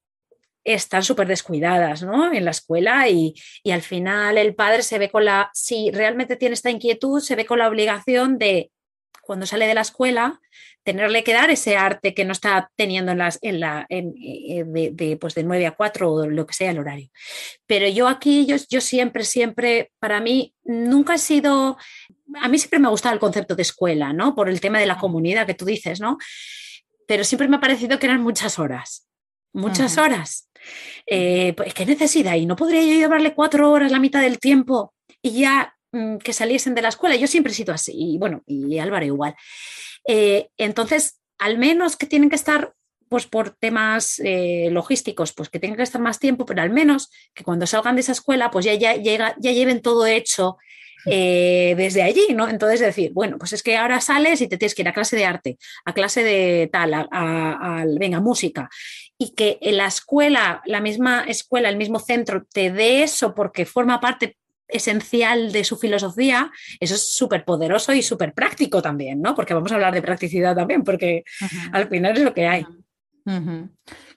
están súper descuidadas ¿no? en la escuela y, al final el padre se ve con la, si realmente tiene esta inquietud, se ve con la obligación de, cuando sale de la escuela, tenerle que dar ese arte que no está teniendo en, las, en la, en, eh, de, pues de 9 a 4 o lo que sea el horario. Pero yo aquí, yo, yo siempre, siempre, para mí, nunca he sido, a mí siempre me ha gustado el concepto de escuela, ¿no? Por el tema de la comunidad que tú dices, ¿no? Pero siempre me ha parecido que eran muchas horas, muchas horas. Eh, pues, ¿Qué necesidad? ¿Y no podría yo llevarle cuatro horas la mitad del tiempo y ya mm, que saliesen de la escuela? Yo siempre he sido así, y bueno, y Álvaro igual. Eh, entonces, al menos que tienen que estar pues por temas eh, logísticos, pues que tengan que estar más tiempo, pero al menos que cuando salgan de esa escuela, pues ya, ya, ya lleven todo hecho eh, desde allí, ¿no? Entonces decir, bueno, pues es que ahora sales y te tienes que ir a clase de arte, a clase de tal, a, venga, música, y que en la escuela, la misma escuela, el mismo centro te dé eso porque forma parte esencial de su filosofía, eso es súper poderoso y súper práctico también, ¿no? Porque vamos a hablar de practicidad también, porque al final es lo que hay.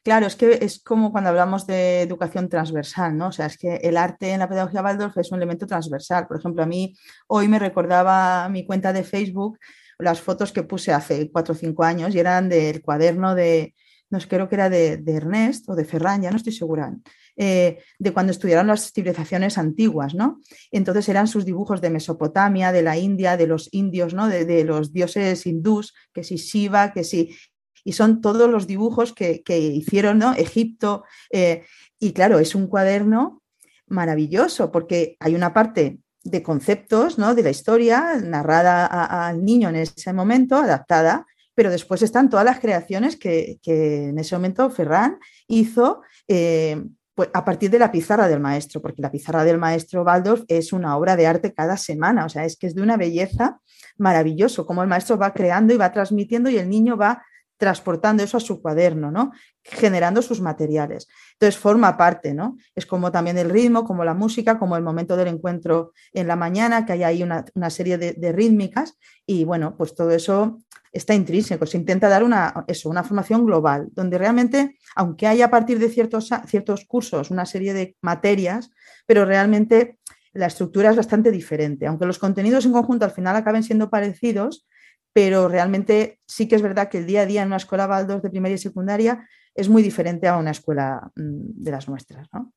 Claro, es que es como cuando hablamos de educación transversal, ¿no? O sea, es que el arte en la pedagogía Waldorf es un elemento transversal. Por ejemplo, a mí hoy me recordaba mi cuenta de Facebook las fotos que puse hace cuatro o cinco años y eran del cuaderno de, no creo que era de, Ernest o de Ferran, ya no estoy segura, eh, de cuando estudiaron las civilizaciones antiguas, ¿no? Entonces eran sus dibujos de Mesopotamia, de la India, de los indios, ¿no? De, los dioses hindús, que si Shiva, que si y son todos los dibujos que, hicieron ¿no? Egipto. Eh, y claro, es un cuaderno maravilloso porque hay una parte de conceptos ¿no? de la historia narrada al niño en ese momento, adaptada, pero después están todas las creaciones que, en ese momento Ferran hizo eh, pues, a partir de la pizarra del maestro, porque la pizarra del maestro Waldorf es una obra de arte cada semana, o sea, es que es de una belleza maravilloso, como el maestro va creando y va transmitiendo y el niño va transportando eso a su cuaderno, ¿no? generando sus materiales. Entonces forma parte, ¿no? Es como también el ritmo, como la música, como el momento del encuentro en la mañana, que hay ahí una, serie de, rítmicas y bueno, pues todo eso está intrínseco. Se intenta dar una, eso, una formación global, donde realmente, aunque haya a partir de ciertos, ciertos cursos una serie de materias, pero realmente la estructura es bastante diferente. Aunque los contenidos en conjunto al final acaben siendo parecidos, pero realmente sí que es verdad que el día a día en una escuela Baldos de primaria y secundaria es muy diferente a una escuela mm, de las nuestras. ¿no?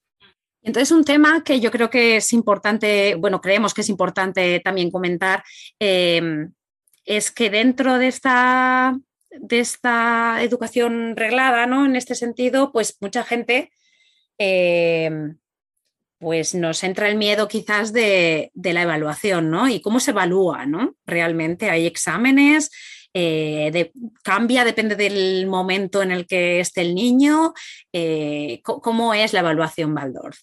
Entonces, un tema que yo creo que es importante, bueno, creemos que es importante también comentar, em, es que dentro de esta, de esta educación reglada, ¿no? En este sentido, pues mucha gente em, pues nos entra el miedo quizás de, la evaluación, ¿no? Y cómo se evalúa, ¿no? Realmente hay exámenes, eh, cambia, depende del momento en el que esté el niño. Eh, ¿Cómo es la evaluación Waldorf?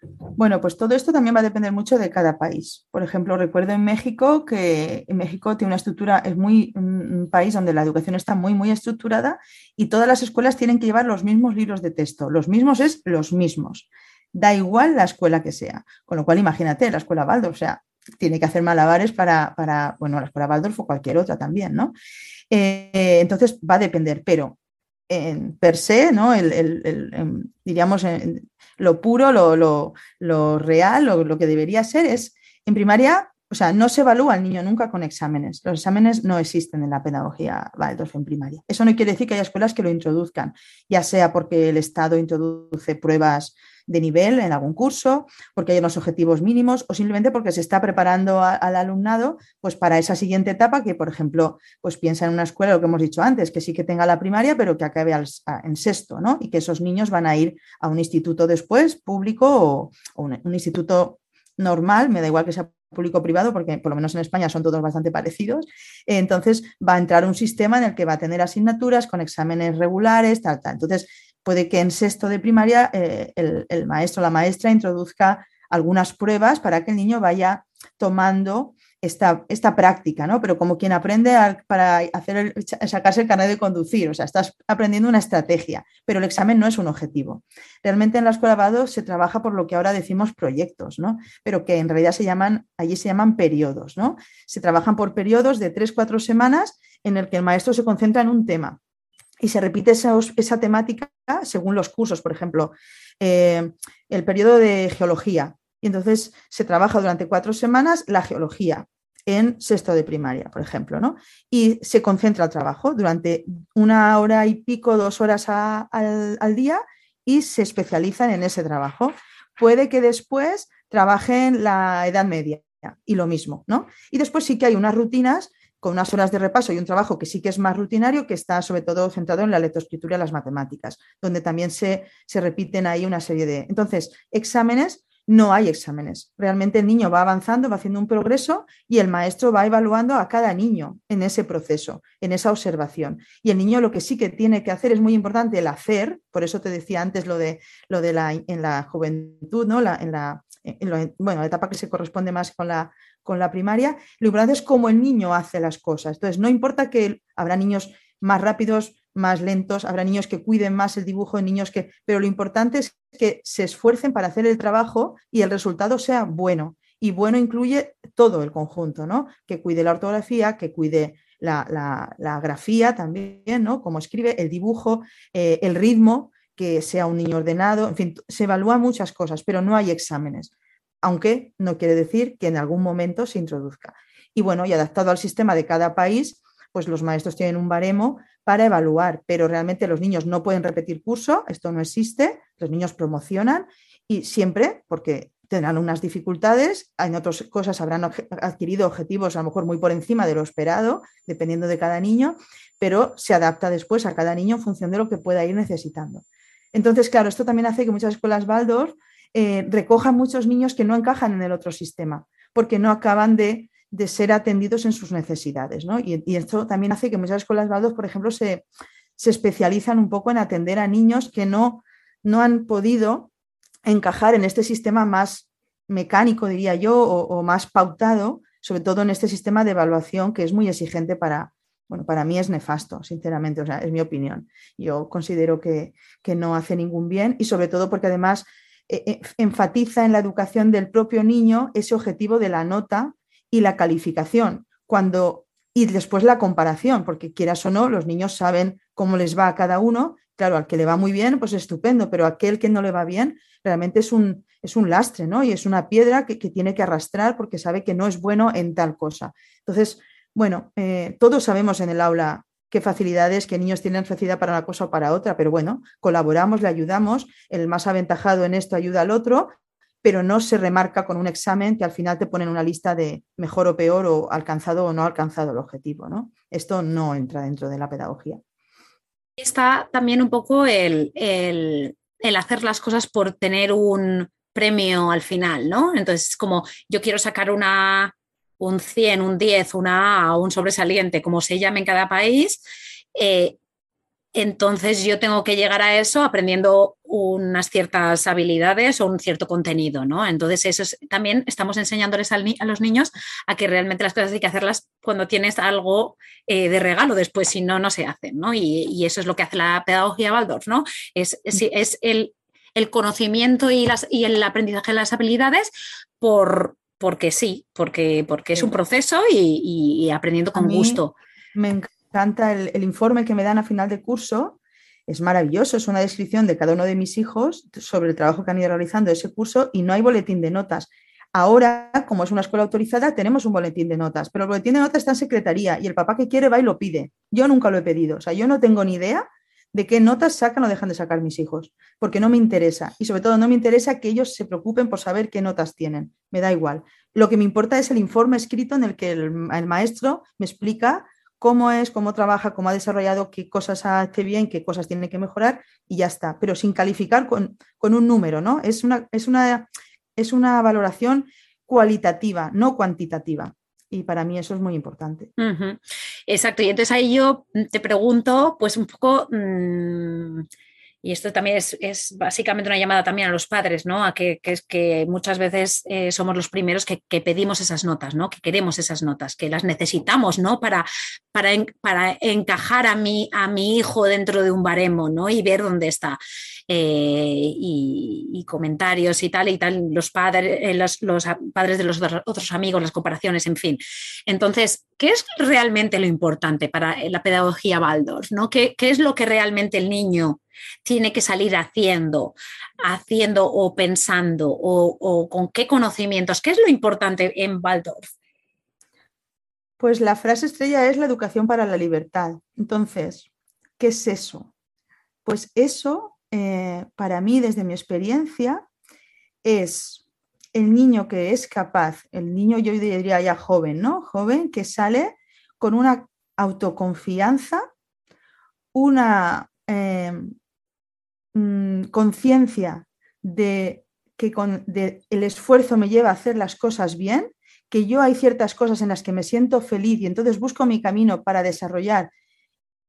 Bueno, pues todo esto también va a depender mucho de cada país. Por ejemplo, recuerdo en México que en México tiene una estructura, es muy un país donde la educación está muy, muy estructurada y todas las escuelas tienen que llevar los mismos libros de texto. Los mismos es los mismos da igual la escuela que sea. Con lo cual, imagínate, la escuela Waldorf, o sea, tiene que hacer malabares para, para bueno, la escuela Waldorf o cualquier otra también, ¿no? Eh, entonces va a depender, pero en per se, ¿no? El, diríamos, lo puro, lo, real, lo, lo, que debería ser es, en primaria, o sea, no se evalúa al niño nunca con exámenes. Los exámenes no existen en la pedagogía Waldorf en primaria. Eso no quiere decir que haya escuelas que lo introduzcan, ya sea porque el Estado introduce pruebas de nivel en algún curso, porque hay unos objetivos mínimos o simplemente porque se está preparando al alumnado pues para esa siguiente etapa que, por ejemplo, pues piensa en una escuela, lo que hemos dicho antes, que sí que tenga la primaria, pero que acabe en sexto, ¿no? Y que esos niños van a ir a un instituto después, público o, un, instituto normal, me da igual que sea público-privado, porque por lo menos en España son todos bastante parecidos. Entonces va a entrar un sistema en el que va a tener asignaturas con exámenes regulares, tal, tal. Entonces puede que en sexto de primaria eh, el, el, maestro o la maestra introduzca algunas pruebas para que el niño vaya tomando esta, esta práctica, ¿no? Pero como quien aprende para hacer sacarse el carnet de conducir, o sea, estás aprendiendo una estrategia, pero el examen no es un objetivo. Realmente en la escuela Vado se trabaja por lo que ahora decimos proyectos, ¿no? Pero que en realidad se llaman, allí se llaman periodos, ¿no? Se trabajan por periodos de tres, cuatro semanas en el que el maestro se concentra en un tema y se repite esa, esa temática según los cursos, por ejemplo, eh, el periodo de geología, y entonces se trabaja durante cuatro semanas la geología en sexto de primaria, por ejemplo, ¿no? Y se concentra el trabajo durante una hora y pico, dos horas al, día y se especializan en ese trabajo. Puede que después trabajen la Edad Media y lo mismo, ¿no? Y después sí que hay unas rutinas con unas horas de repaso y un trabajo que sí que es más rutinario, que está sobre todo centrado en la lectoescritura y las matemáticas, donde también se, se repiten ahí una serie de... Entonces, exámenes no hay exámenes. Realmente el niño va avanzando, va haciendo un progreso y el maestro va evaluando a cada niño en ese proceso, en esa observación. Y el niño lo que sí que tiene que hacer es muy importante el hacer, por eso te decía antes lo de, lo de la, en la juventud, ¿no? La, en la, bueno, la etapa que se corresponde más con la, con la primaria, lo importante es cómo el niño hace las cosas. Entonces, no importa que habrá niños más rápidos, más lentos, habrá niños que cuiden más el dibujo, niños que, pero lo importante es que se esfuercen para hacer el trabajo y el resultado sea bueno. Y bueno incluye todo el conjunto, ¿no? Que cuide la ortografía, que cuide la, grafía también, ¿no? Como escribe, el dibujo, eh, el ritmo, que sea un niño ordenado, en fin, se evalúan muchas cosas, pero no hay exámenes, aunque no quiere decir que en algún momento se introduzca. Y bueno, y adaptado al sistema de cada país, pues los maestros tienen un baremo para evaluar, pero realmente los niños no pueden repetir curso, esto no existe, los niños promocionan y siempre, porque tendrán unas dificultades, en otras cosas habrán adquirido objetivos a lo mejor muy por encima de lo esperado, dependiendo de cada niño, pero se adapta después a cada niño en función de lo que pueda ir necesitando. Entonces, claro, esto también hace que muchas escuelas Waldorf eh, recojan muchos niños que no encajan en el otro sistema, porque no acaban de de ser atendidos en sus necesidades. ¿no? Y, esto también hace que muchas escuelas Waldorf, por ejemplo, se, especializan un poco en atender a niños que no, no han podido encajar en este sistema más mecánico, diría yo, o, más pautado, sobre todo en este sistema de evaluación que es muy exigente para, bueno, para mí es nefasto, sinceramente, o sea, es mi opinión. Yo considero que, no hace ningún bien y sobre todo porque además enfatiza en la educación del propio niño ese objetivo de la nota y la calificación, cuando y después la comparación, porque quieras o no, los niños saben cómo les va a cada uno. Claro, al que le va muy bien, pues estupendo, pero aquel que no le va bien, realmente es un, es un lastre, ¿no? Y es una piedra que, tiene que arrastrar porque sabe que no es bueno en tal cosa. Entonces, bueno, eh, todos sabemos en el aula qué facilidades, qué niños tienen facilidad para una cosa o para otra, pero bueno, colaboramos, le ayudamos, el más aventajado en esto ayuda al otro pero no se remarca con un examen que al final te ponen una lista de mejor o peor o alcanzado o no alcanzado el objetivo. ¿no? Esto no entra dentro de la pedagogía. Está también un poco el, hacer las cosas por tener un premio al final, ¿no? Entonces, como yo quiero sacar una, un 100, un 10, una A o un sobresaliente, como se llame en cada país, eh, entonces yo tengo que llegar a eso aprendiendo unas ciertas habilidades o un cierto contenido, ¿no? Entonces eso también estamos enseñándoles a los niños a que realmente las cosas hay que hacerlas cuando tienes algo eh, de regalo después, si no, no se hacen, ¿no? Y, eso es lo que hace la pedagogía Waldorf, ¿no? Es, es, el, conocimiento y, las, y el aprendizaje de las habilidades por, porque sí, porque, porque es un proceso y, aprendiendo con gusto. Me encanta el, informe que me dan a final de curso. Es maravilloso, es una descripción de cada uno de mis hijos sobre el trabajo que han ido realizando ese curso y no hay boletín de notas. Ahora, como es una escuela autorizada, tenemos un boletín de notas, pero el boletín de notas está en secretaría y el papá que quiere va y lo pide. Yo nunca lo he pedido, o sea, yo no tengo ni idea de qué notas sacan o dejan de sacar mis hijos, porque no me interesa y sobre todo no me interesa que ellos se preocupen por saber qué notas tienen, me da igual. Lo que me importa es el informe escrito en el que el maestro me explica cómo es, cómo trabaja, cómo ha desarrollado, qué cosas hace bien, qué cosas tiene que mejorar y ya está, pero sin calificar con, un número, ¿no? Es una, es, una, es una valoración cualitativa, no cuantitativa. Y para mí eso es muy importante. Exacto. Y entonces ahí yo te pregunto, pues un poco... Mm, y esto también es, básicamente una llamada también a los padres, ¿no? A que, es que muchas veces eh, somos los primeros que, pedimos esas notas, ¿no? Que queremos esas notas, que las necesitamos, ¿no? Para, para, para encajar a mi, a mi hijo dentro de un baremo, ¿no? Y ver dónde está. Eh, y, comentarios y tal, y tal, los padres, eh, los, padres de los otros amigos, las comparaciones, en fin. Entonces, ¿qué es realmente lo importante para la pedagogía Waldorf? ¿no? ¿Qué, ¿Qué es lo que realmente el niño tiene que salir haciendo, haciendo o pensando o, con qué conocimientos? ¿Qué es lo importante en Waldorf? Pues la frase estrella es la educación para la libertad. Entonces, ¿qué es eso? Pues eso, eh, para mí, desde mi experiencia, es el niño que es capaz, el niño yo diría ya joven, ¿no? Joven que sale con una autoconfianza, una eh, Mm, conciencia de que con el esfuerzo me lleva a hacer las cosas bien, que yo hay ciertas cosas en las que me siento feliz y entonces busco mi camino para desarrollar,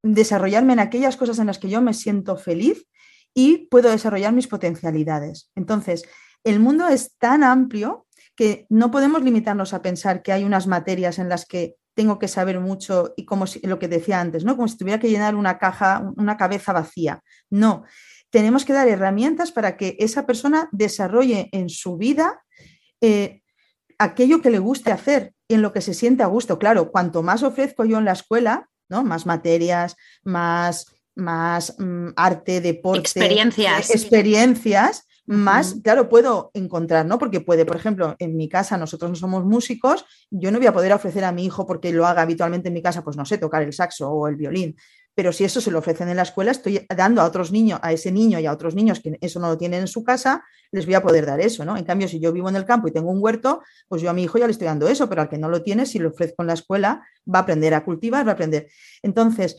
desarrollarme en aquellas cosas en las que yo me siento feliz y puedo desarrollar mis potencialidades. Entonces, el mundo es tan amplio que no podemos limitarnos a pensar que hay unas materias en las que tengo que saber mucho y como lo que decía antes, ¿no? Como si tuviera que llenar una caja, una cabeza vacía. No, tenemos que dar herramientas para que esa persona desarrolle en su vida eh, aquello que le guste hacer, en lo que se siente a gusto. Claro, cuanto más ofrezco yo en la escuela, ¿no? más materias, más, más mm, arte, deporte, experiencias, experiencias más, claro, puedo encontrar, ¿no? Porque puede, por ejemplo, en mi casa nosotros no somos músicos, yo no voy a poder ofrecer a mi hijo porque lo haga habitualmente en mi casa, pues no sé, tocar el saxo o el violín, pero si eso se lo ofrecen en la escuela, estoy dando a otros niños, a ese niño y a otros niños que eso no lo tienen en su casa, les voy a poder dar eso, ¿no? En cambio, si yo vivo en el campo y tengo un huerto, pues yo a mi hijo ya le estoy dando eso, pero al que no lo tiene, si lo ofrezco en la escuela, va a aprender a cultivar, va a aprender. Entonces,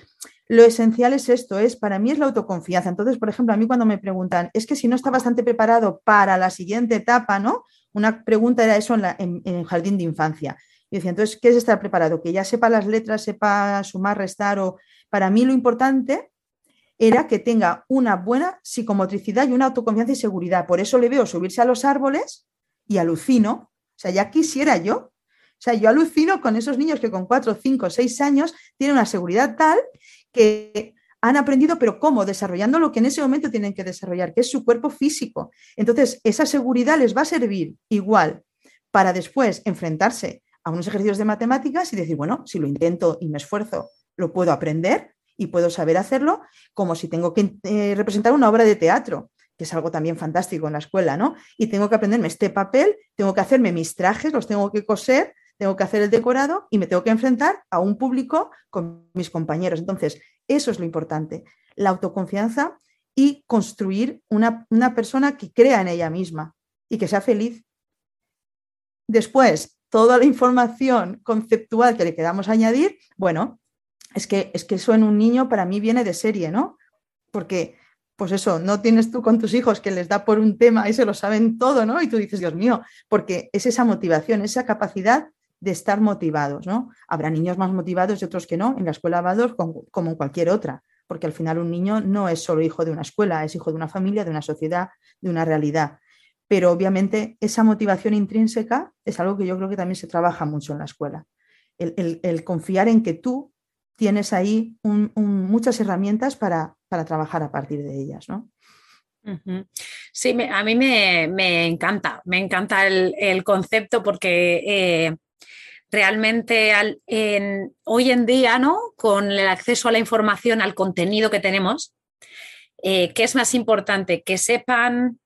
lo esencial es esto, es para mí es la autoconfianza. Entonces, por ejemplo, a mí cuando me preguntan, es que si no está bastante preparado para la siguiente etapa, ¿no? Una pregunta era eso en, el jardín de infancia. Y decía, entonces, ¿qué es estar preparado? Que ya sepa las letras, sepa sumar, restar o para mí lo importante era que tenga una buena psicomotricidad y una autoconfianza y seguridad. Por eso le veo subirse a los árboles y alucino. O sea, ya quisiera yo. O sea, yo alucino con esos niños que con cuatro, cinco, seis años tienen una seguridad tal que han aprendido, pero ¿cómo? Desarrollando lo que en ese momento tienen que desarrollar, que es su cuerpo físico. Entonces, esa seguridad les va a servir igual para después enfrentarse a unos ejercicios de matemáticas y decir, bueno, si lo intento y me esfuerzo lo puedo aprender y puedo saber hacerlo, como si tengo que eh, representar una obra de teatro, que es algo también fantástico en la escuela, ¿no? Y tengo que aprenderme este papel, tengo que hacerme mis trajes, los tengo que coser, tengo que hacer el decorado y me tengo que enfrentar a un público con mis compañeros. Entonces, eso es lo importante, la autoconfianza y construir una, una persona que crea en ella misma y que sea feliz. Después, toda la información conceptual que le queramos añadir, bueno, es que, es que eso en un niño para mí viene de serie, ¿no? Porque, pues eso, no tienes tú con tus hijos que les da por un tema y se lo saben todo, ¿no? Y tú dices, Dios mío, porque es esa motivación, esa capacidad de estar motivados, ¿no? Habrá niños más motivados y otros que no, en la escuela Bador como en cualquier otra, porque al final un niño no es solo hijo de una escuela, es hijo de una familia, de una sociedad, de una realidad. Pero obviamente esa motivación intrínseca es algo que yo creo que también se trabaja mucho en la escuela. el confiar en que tú tienes ahí muchas herramientas para, trabajar a partir de ellas, ¿no? Sí, a mí me, encanta, me encanta el, concepto porque eh, realmente hoy en día, ¿no? Con el acceso a la información, al contenido que tenemos, eh, ¿qué es más importante? Que sepan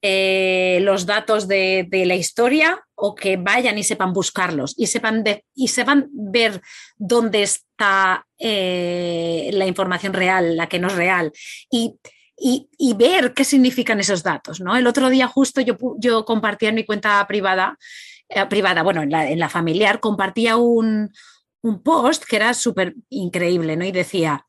eh, los datos de, la historia o que vayan y sepan buscarlos y sepan, y sepan ver dónde está eh, la información real, la que no es real. Y, ver qué significan esos datos. ¿no? El otro día justo yo, yo compartía en mi cuenta privada, eh, privada, bueno, en la, familiar, compartía un, post que era súper increíble, ¿no? Y decía,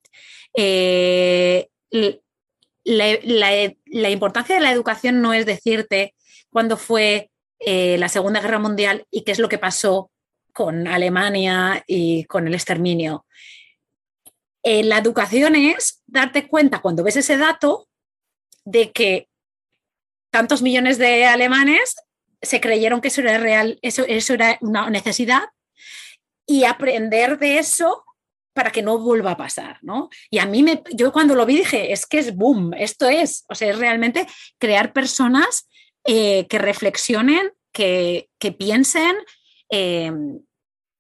la, importancia de la educación no es decirte cuándo fue eh, la Segunda Guerra Mundial y qué es lo que pasó con Alemania y con el exterminio. Eh, la educación es darte cuenta cuando ves ese dato de que tantos millones de alemanes se creyeron que eso era real, eso, eso era una necesidad y aprender de eso para que no vuelva a pasar, ¿no? Y a mí, me, yo cuando lo vi dije, es que es boom, esto es, o sea, es realmente crear personas eh, que reflexionen, que, piensen, em,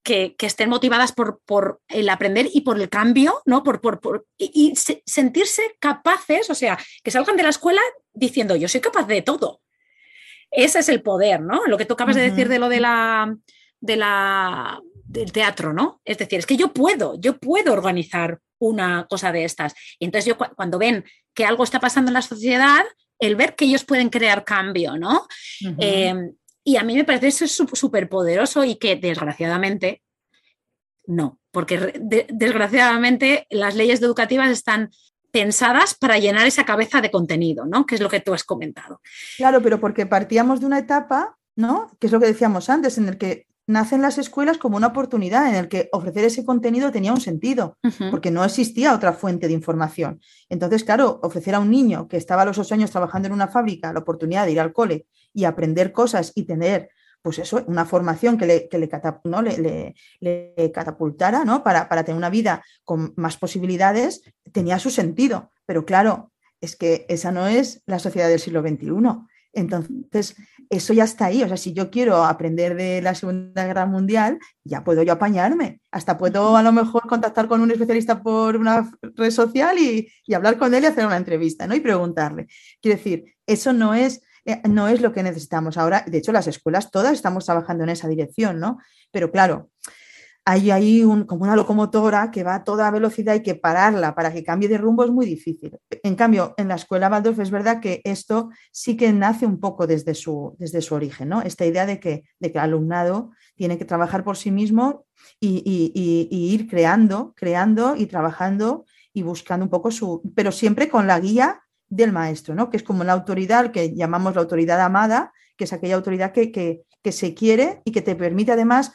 que, estén motivadas por, por, el aprender y por el cambio, ¿no? Por, por, y, sentirse capaces, o sea, que salgan de la escuela diciendo, yo soy capaz de todo. Ese es el poder, ¿no? Lo que tú acabas de decir de lo de la, de la del teatro, ¿no? Es decir, es que yo puedo, yo puedo organizar una cosa de estas. Y entonces yo cuando ven que algo está pasando en la sociedad, el ver que ellos pueden crear cambio, ¿no? Em, y a mí me parece eso súper poderoso y que desgraciadamente no, porque desgraciadamente las leyes educativas están pensadas para llenar esa cabeza de contenido, ¿no? Que es lo que tú has comentado. Claro, pero porque partíamos de una etapa, ¿no? Que es lo que decíamos antes, en el que nacen las escuelas como una oportunidad en el que ofrecer ese contenido tenía un sentido, porque no existía otra fuente de información. Entonces, claro, ofrecer a un niño que estaba a los ocho años trabajando en una fábrica la oportunidad de ir al cole y aprender cosas y tener, pues eso, una formación que le, que le, catapultara, ¿no? Para, para tener una vida con más posibilidades, tenía su sentido. Pero claro, es que esa no es la sociedad del siglo XXI. Entonces, eso ya está ahí. O sea, si yo quiero aprender de la Segunda Guerra Mundial, ya puedo yo apañarme. Hasta puedo a lo mejor contactar con un especialista por una red social y, hablar con él y hacer una entrevista, ¿no? Y preguntarle. Quiero decir, eso no es, no es lo que necesitamos ahora. De hecho, las escuelas todas estamos trabajando en esa dirección, ¿no? Pero claro, hay ahí un, como una locomotora que va a toda velocidad y que pararla para que cambie de rumbo es muy difícil. En cambio, en la escuela Waldorf es verdad que esto sí que nace un poco desde su, desde su origen, ¿no? Esta idea de que, de que el alumnado tiene que trabajar por sí mismo y, ir creando, creando y trabajando y buscando un poco su, pero siempre con la guía del maestro, ¿no? Que es como la autoridad que llamamos la autoridad amada, que es aquella autoridad que, que se quiere y que te permite además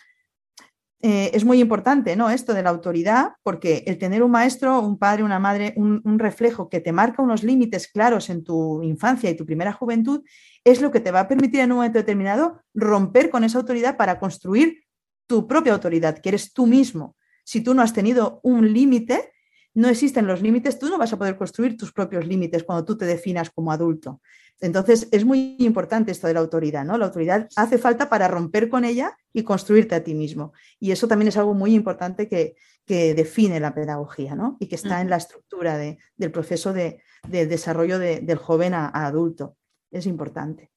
eh, es muy importante, ¿no? Esto de la autoridad, porque el tener un maestro, un padre, una madre, un, reflejo que te marca unos límites claros en tu infancia y tu primera juventud, es lo que te va a permitir en un momento determinado romper con esa autoridad para construir tu propia autoridad, que eres tú mismo. Si tú no has tenido un límite, no existen los límites, tú no vas a poder construir tus propios límites cuando tú te definas como adulto. Entonces, es muy importante esto de la autoridad, ¿no? La autoridad hace falta para romper con ella y construirte a ti mismo. Y eso también es algo muy importante que, define la pedagogía, ¿no? Y que está en la estructura del proceso de, desarrollo del joven a adulto. Es importante.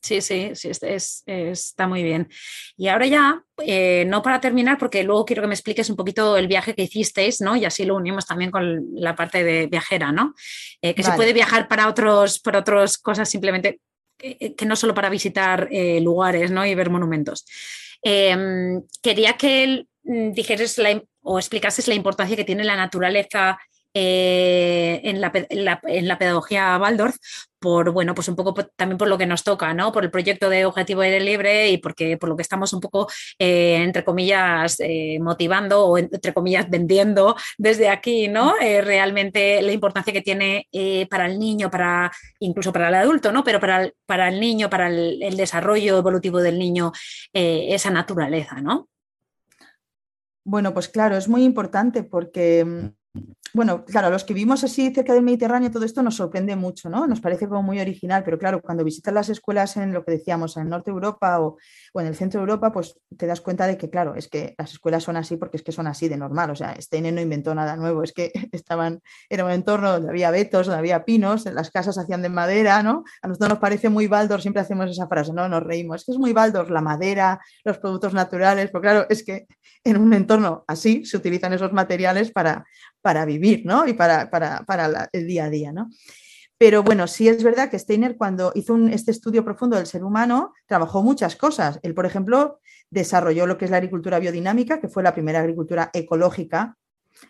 Sí, sí, sí, está muy bien. Y ahora ya, eh, no para terminar, porque luego quiero que me expliques un poquito el viaje que hicisteis, ¿no? Y así lo unimos también con la parte de viajera, ¿no? Eh, que se puede viajar para otros, para otras cosas simplemente, que, no solo para visitar eh, lugares, ¿no? Y ver monumentos. Em, quería que mm, dijeras o explicases la importancia que tiene la naturaleza eh, en, la, pedagogía Waldorf, por bueno, pues un poco también por lo que nos toca, ¿no? Por el proyecto de Objetivo Aire Libre y porque por lo que estamos un poco, eh, entre comillas, eh, motivando o entre comillas vendiendo desde aquí, ¿no? realmente la importancia que tiene para el niño, para incluso para el adulto, ¿no? Pero para el, para el niño, para el, el desarrollo evolutivo del niño, esa naturaleza, ¿no? Bueno, pues claro, es muy importante porque mm, bueno, claro, los que vivimos así cerca del Mediterráneo, todo esto nos sorprende mucho, ¿no? Nos parece como muy original, pero claro, cuando visitas las escuelas en lo que decíamos, en el norte de Europa o, en el centro de Europa, pues te das cuenta de que, claro, es que las escuelas son así porque es que son así de normal. O sea, Steiner no inventó nada nuevo, es que [LAUGHS] estaban, era un entorno donde había vetos, donde había pinos, las casas hacían de madera, ¿no? A nosotros nos parece muy Baldor, siempre hacemos esa frase, ¿no? Nos reímos, es que es muy Baldor la madera, los productos naturales, pero claro, es que en un entorno así se utilizan esos materiales para, para vivir, ¿no? Y para, para, el día a día, ¿no? Pero bueno, sí es verdad que Steiner cuando hizo este estudio profundo del ser humano trabajó muchas cosas. Él, por ejemplo, desarrolló lo que es la agricultura biodinámica, que fue la primera agricultura ecológica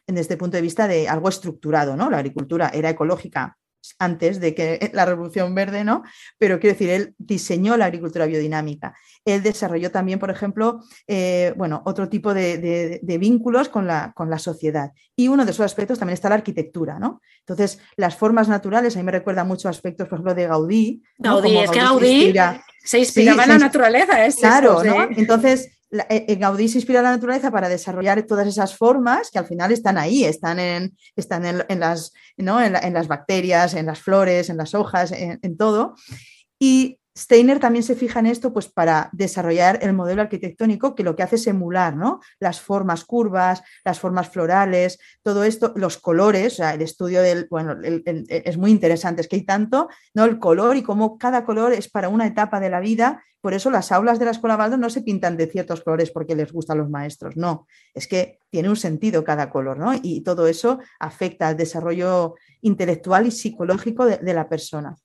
desde el punto de vista de algo estructurado, ¿no? La agricultura era ecológica antes de que [LAUGHS] la revolución verde, ¿no? Pero quiero decir, él diseñó la agricultura biodinámica. Él desarrolló también, por ejemplo, eh, bueno, otro tipo de, vínculos con la, con la, sociedad. Y uno de esos aspectos también está la arquitectura, ¿no? Entonces, las formas naturales, a mí me recuerda mucho aspectos, por ejemplo, de Gaudí. Gaudí, es que Gaudí se, inspiraba en la naturaleza. Es claro, ¿no? Entonces, eh, eh, Gaudí se inspira en la naturaleza para desarrollar todas esas formas que al final están ahí, están en, están en, las, en, las bacterias, en las flores, en las hojas, en, todo. Y Steiner también se fija en esto pues, para desarrollar el modelo arquitectónico que lo que hace es emular ¿no? las formas curvas, las formas florales, todo esto, los colores, el estudio del, bueno, es muy interesante, es que hay tanto, ¿no? el color y cómo cada color es para una etapa de la vida por eso las aulas de la Escuela Baldo no se pintan de ciertos colores porque les gustan los maestros, no, es que tiene un sentido cada color, ¿no? Y todo eso afecta al desarrollo intelectual y psicológico de, la persona.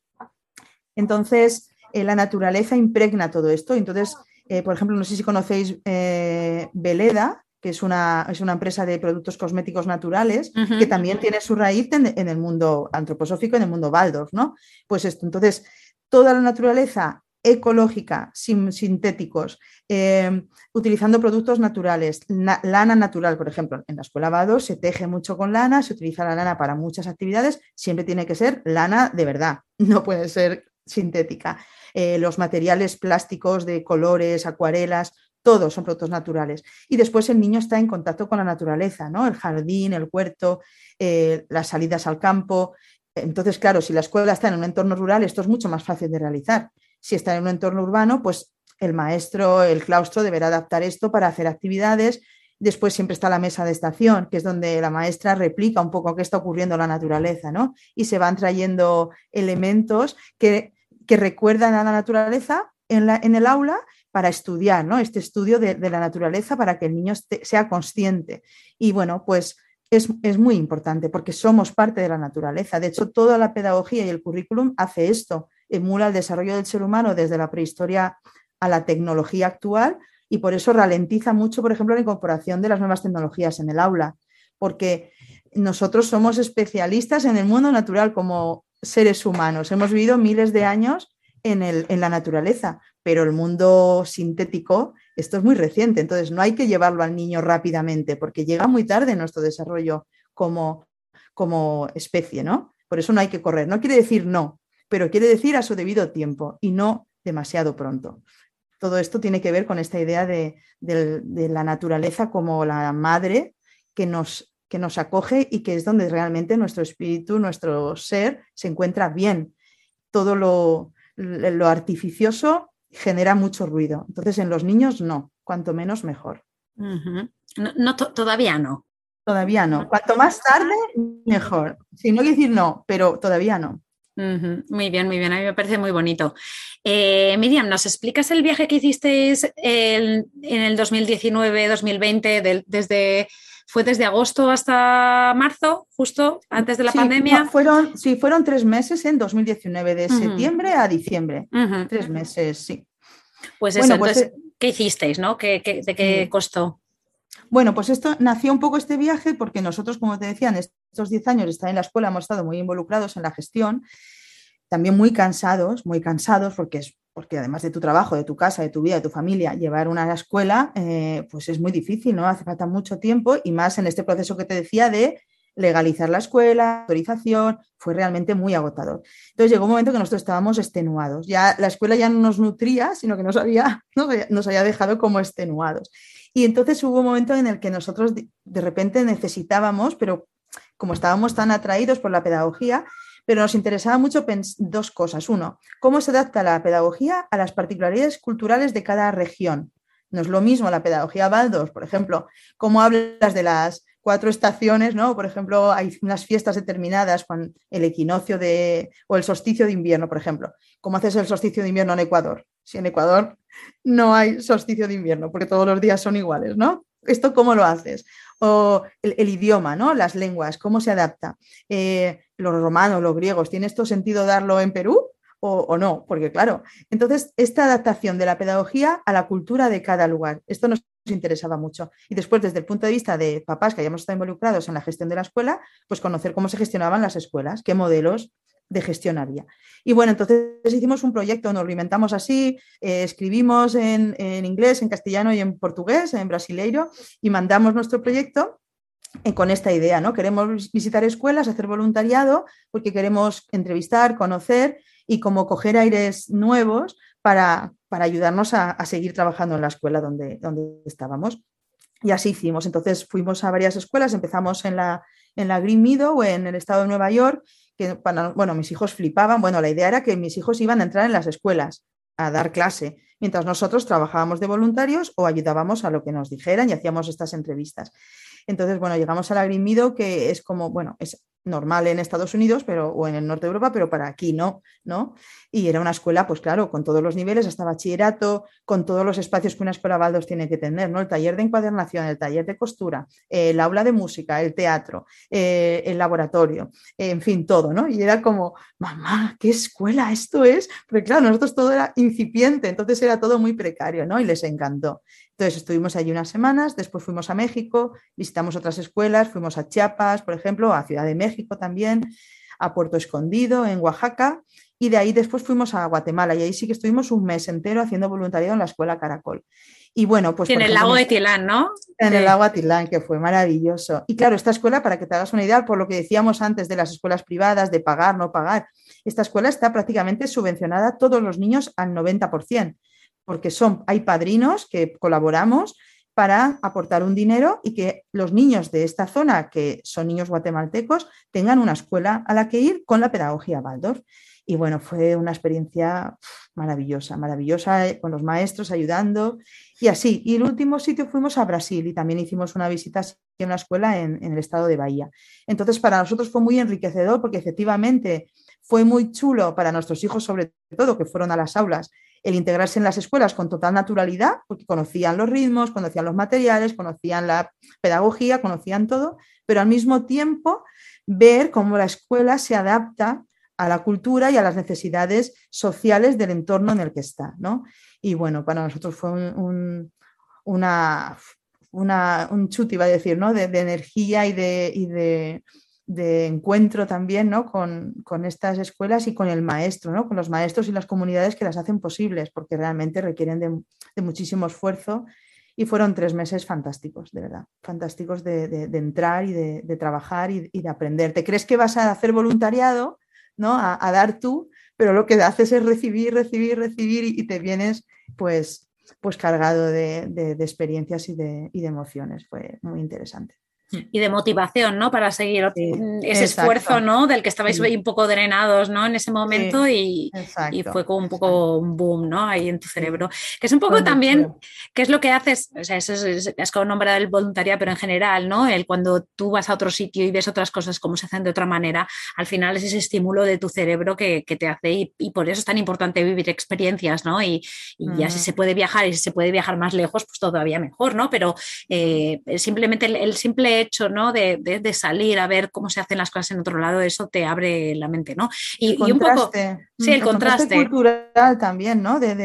Entonces, eh, la naturaleza impregna todo esto. Entonces, eh, por ejemplo, no sé si conocéis eh, Veleda, que es una, es una, empresa de productos cosméticos naturales, que también tiene su raíz en, en, el mundo antroposófico, en el mundo Baldos, ¿no? Pues esto, entonces, toda la naturaleza ecológica, sin, sintéticos, eh, utilizando productos naturales, lana natural, por ejemplo. En la escuela Vado se teje mucho con lana, se utiliza la lana para muchas actividades, siempre tiene que ser lana de verdad, [LAUGHS] no puede ser sintética. Eh, los materiales plásticos de colores, acuarelas, todos son productos naturales. Y después el niño está en contacto con la naturaleza, ¿no? El jardín, el huerto, eh, las salidas al campo. Entonces, claro, si la escuela está en un entorno rural, esto es mucho más fácil de realizar. Si está en un entorno urbano, pues el maestro, el claustro deberá adaptar esto para hacer actividades. Después siempre está la mesa de estación, que es donde la maestra replica un poco qué está ocurriendo en la naturaleza, ¿no? Y se van trayendo elementos que, recuerdan a la naturaleza en, la, en, el aula para estudiar, ¿no? Este estudio de, la naturaleza para que el niño sea consciente. Y bueno, pues es, es, muy importante porque somos parte de la naturaleza. De hecho, toda la pedagogía y el currículum hace esto, emula el desarrollo del ser humano desde la prehistoria a la tecnología actual y por eso ralentiza mucho, por ejemplo, la incorporación de las nuevas tecnologías en el aula, porque nosotros somos especialistas en el mundo natural como seres humanos. Hemos vivido miles de años en, el, en la naturaleza, pero el mundo sintético, esto es muy reciente, entonces no hay que llevarlo al niño rápidamente porque llega muy tarde nuestro desarrollo como, como especie, ¿no? Por eso no hay que correr. No quiere decir no, pero quiere decir a su debido tiempo y no demasiado pronto. Todo esto tiene que ver con esta idea de, la naturaleza como la madre que nos, que nos acoge y que es donde realmente nuestro espíritu, nuestro ser se encuentra bien. Todo lo, artificioso genera mucho ruido. Entonces en los niños no, cuanto menos mejor. no, todavía no. Todavía no. Cuanto más tarde, mejor. Si no quiero decir no, pero todavía no. Muy bien, muy bien, a mí me parece muy bonito. Eh, Miriam, ¿nos explicas el viaje que hicisteis en el 2019-2020, desde, fue desde agosto hasta marzo, justo antes de la pandemia? fueron, sí, fueron tres meses en 2019, de septiembre a diciembre, tres meses, sí. Pues eso, pues, entonces, ¿qué hicisteis, no? ¿Qué, de qué costó? Bueno, pues esto nació un poco este viaje porque nosotros, como te decía, en estos 10 años estar en la escuela hemos estado muy involucrados en la gestión, también muy cansados, muy cansados porque es porque además de tu trabajo, de tu casa, de tu vida, de tu familia, llevar una a la escuela, eh, pues es muy difícil, ¿no? Hace falta mucho tiempo y más en este proceso que te decía de legalizar la escuela, autorización, fue realmente muy agotador. Entonces llegó un momento que nosotros estábamos extenuados. Ya la escuela ya no nos nutría, sino que nos había, [LAUGHS] nos había dejado como extenuados. Y entonces hubo un momento en el que nosotros de repente necesitábamos, pero como estábamos tan atraídos por la pedagogía, pero nos interesaba mucho dos cosas. Uno, cómo se adapta la pedagogía a las particularidades culturales de cada región. No es lo mismo la pedagogía Baldos, por ejemplo, cómo hablas de las cuatro estaciones, ¿no? Por ejemplo, hay unas fiestas determinadas con el equinoccio de, o el solsticio de invierno, por ejemplo. ¿Cómo haces el solsticio de invierno en Ecuador? Si en Ecuador no hay solsticio de invierno, porque todos los días son iguales, ¿no? ¿Esto cómo lo haces? O el, idioma, ¿no? Las lenguas, ¿cómo se adapta? Eh, los romanos, los griegos, ¿tiene esto sentido darlo en Perú? O, no, porque claro, entonces esta adaptación de la pedagogía a la cultura de cada lugar, esto nos interesaba mucho. Y después, desde el punto de vista de papás que hayamos estado involucrados en la gestión de la escuela, pues conocer cómo se gestionaban las escuelas, qué modelos de gestión. Y bueno, entonces hicimos un proyecto, nos lo inventamos así, eh, escribimos en, inglés, en castellano y en portugués, en brasileiro, y mandamos nuestro proyecto eh, con esta idea, ¿no? Queremos visitar escuelas, hacer voluntariado, porque queremos entrevistar, conocer y como coger aires nuevos para, ayudarnos a, seguir trabajando en la escuela donde, donde estábamos. Y así hicimos. Entonces fuimos a varias escuelas, empezamos en la, en la Green Meadow, en el estado de Nueva York, que bueno, mis hijos flipaban. Bueno, la idea era que mis hijos iban a entrar en las escuelas a dar clase, mientras nosotros trabajábamos de voluntarios o ayudábamos a lo que nos dijeran y hacíamos estas entrevistas. Entonces, bueno, llegamos a la Green que es como, bueno, es normal en Estados Unidos pero, o en el norte de Europa, pero para aquí no, ¿no? Y era una escuela, pues claro, con todos los niveles, hasta bachillerato, con todos los espacios que una escuela Baldos tiene que tener, ¿no? El taller de encuadernación, el taller de costura, el aula de música, el teatro, eh, el laboratorio, en fin, todo, ¿no? Y era como, mamá, ¿qué escuela esto es? Porque claro, nosotros todo era incipiente, entonces era todo muy precario, ¿no? Y les encantó. Entonces estuvimos allí unas semanas, después fuimos a México, visitamos otras escuelas, fuimos a Chiapas, por ejemplo, a Ciudad de México también, a Puerto Escondido, en Oaxaca, y de ahí después fuimos a Guatemala y ahí sí que estuvimos un mes entero haciendo voluntariado en la escuela Caracol. Y bueno, pues... En el lago de Tilán, ¿no? En el lago de Tilán, que fue maravilloso. Y claro, esta escuela, para que te hagas una idea, por lo que decíamos antes de las escuelas privadas, de pagar, no pagar, esta escuela está prácticamente subvencionada a todos los niños al 90% porque son, hay padrinos que colaboramos para aportar un dinero y que los niños de esta zona, que son niños guatemaltecos, tengan una escuela a la que ir con la pedagogía Waldorf. Y bueno, fue una experiencia maravillosa, maravillosa, eh, con los maestros ayudando y así. Y el último sitio fuimos a Brasil y también hicimos una visita en una escuela en, en el estado de Bahía. Entonces, para nosotros fue muy enriquecedor porque efectivamente fue muy chulo para nuestros hijos, sobre todo, que fueron a las aulas el integrarse en las escuelas con total naturalidad, porque conocían los ritmos, conocían los materiales, conocían la pedagogía, conocían todo, pero al mismo tiempo ver cómo la escuela se adapta a la cultura y a las necesidades sociales del entorno en el que está. Y bueno, para nosotros fue un, una, un chute, iba a decir, ¿no? de, energía y de de encuentro también ¿no? con, estas escuelas y con el maestro, ¿no? con los maestros y las comunidades que las hacen posibles, porque realmente requieren de, muchísimo esfuerzo. Y fueron tres meses fantásticos, de verdad, fantásticos de, entrar y de, trabajar y, de aprender. Te crees que vas a hacer voluntariado, ¿no? A, dar tú, pero lo que haces es recibir, recibir, recibir y, te vienes pues, pues cargado de, experiencias y de emociones. Fue muy interesante [LAUGHS] y de motivación, ¿no? Para seguir ese esfuerzo, ¿no? Del que estabais un poco drenados, ¿no? En ese momento y, fue como un poco un boom, ¿no? Ahí en tu cerebro. Que es un poco también, ¿qué es lo que haces? O sea, eso es, como nombrar el voluntariado, pero en general, ¿no? El cuando tú vas a otro sitio y ves otras cosas como se hacen de otra manera, al final es ese estímulo de tu cerebro que, te hace y, por eso es tan importante vivir experiencias, ¿no? Y, ya si se puede viajar y si se puede viajar más lejos, pues todavía mejor, ¿no? Pero eh, simplemente el simple hecho ¿no? De, de, salir a ver cómo se hacen las cosas en otro lado, eso te abre la mente, ¿no? Y, un poco... Sí, el, contraste. cultural también, ¿no? De,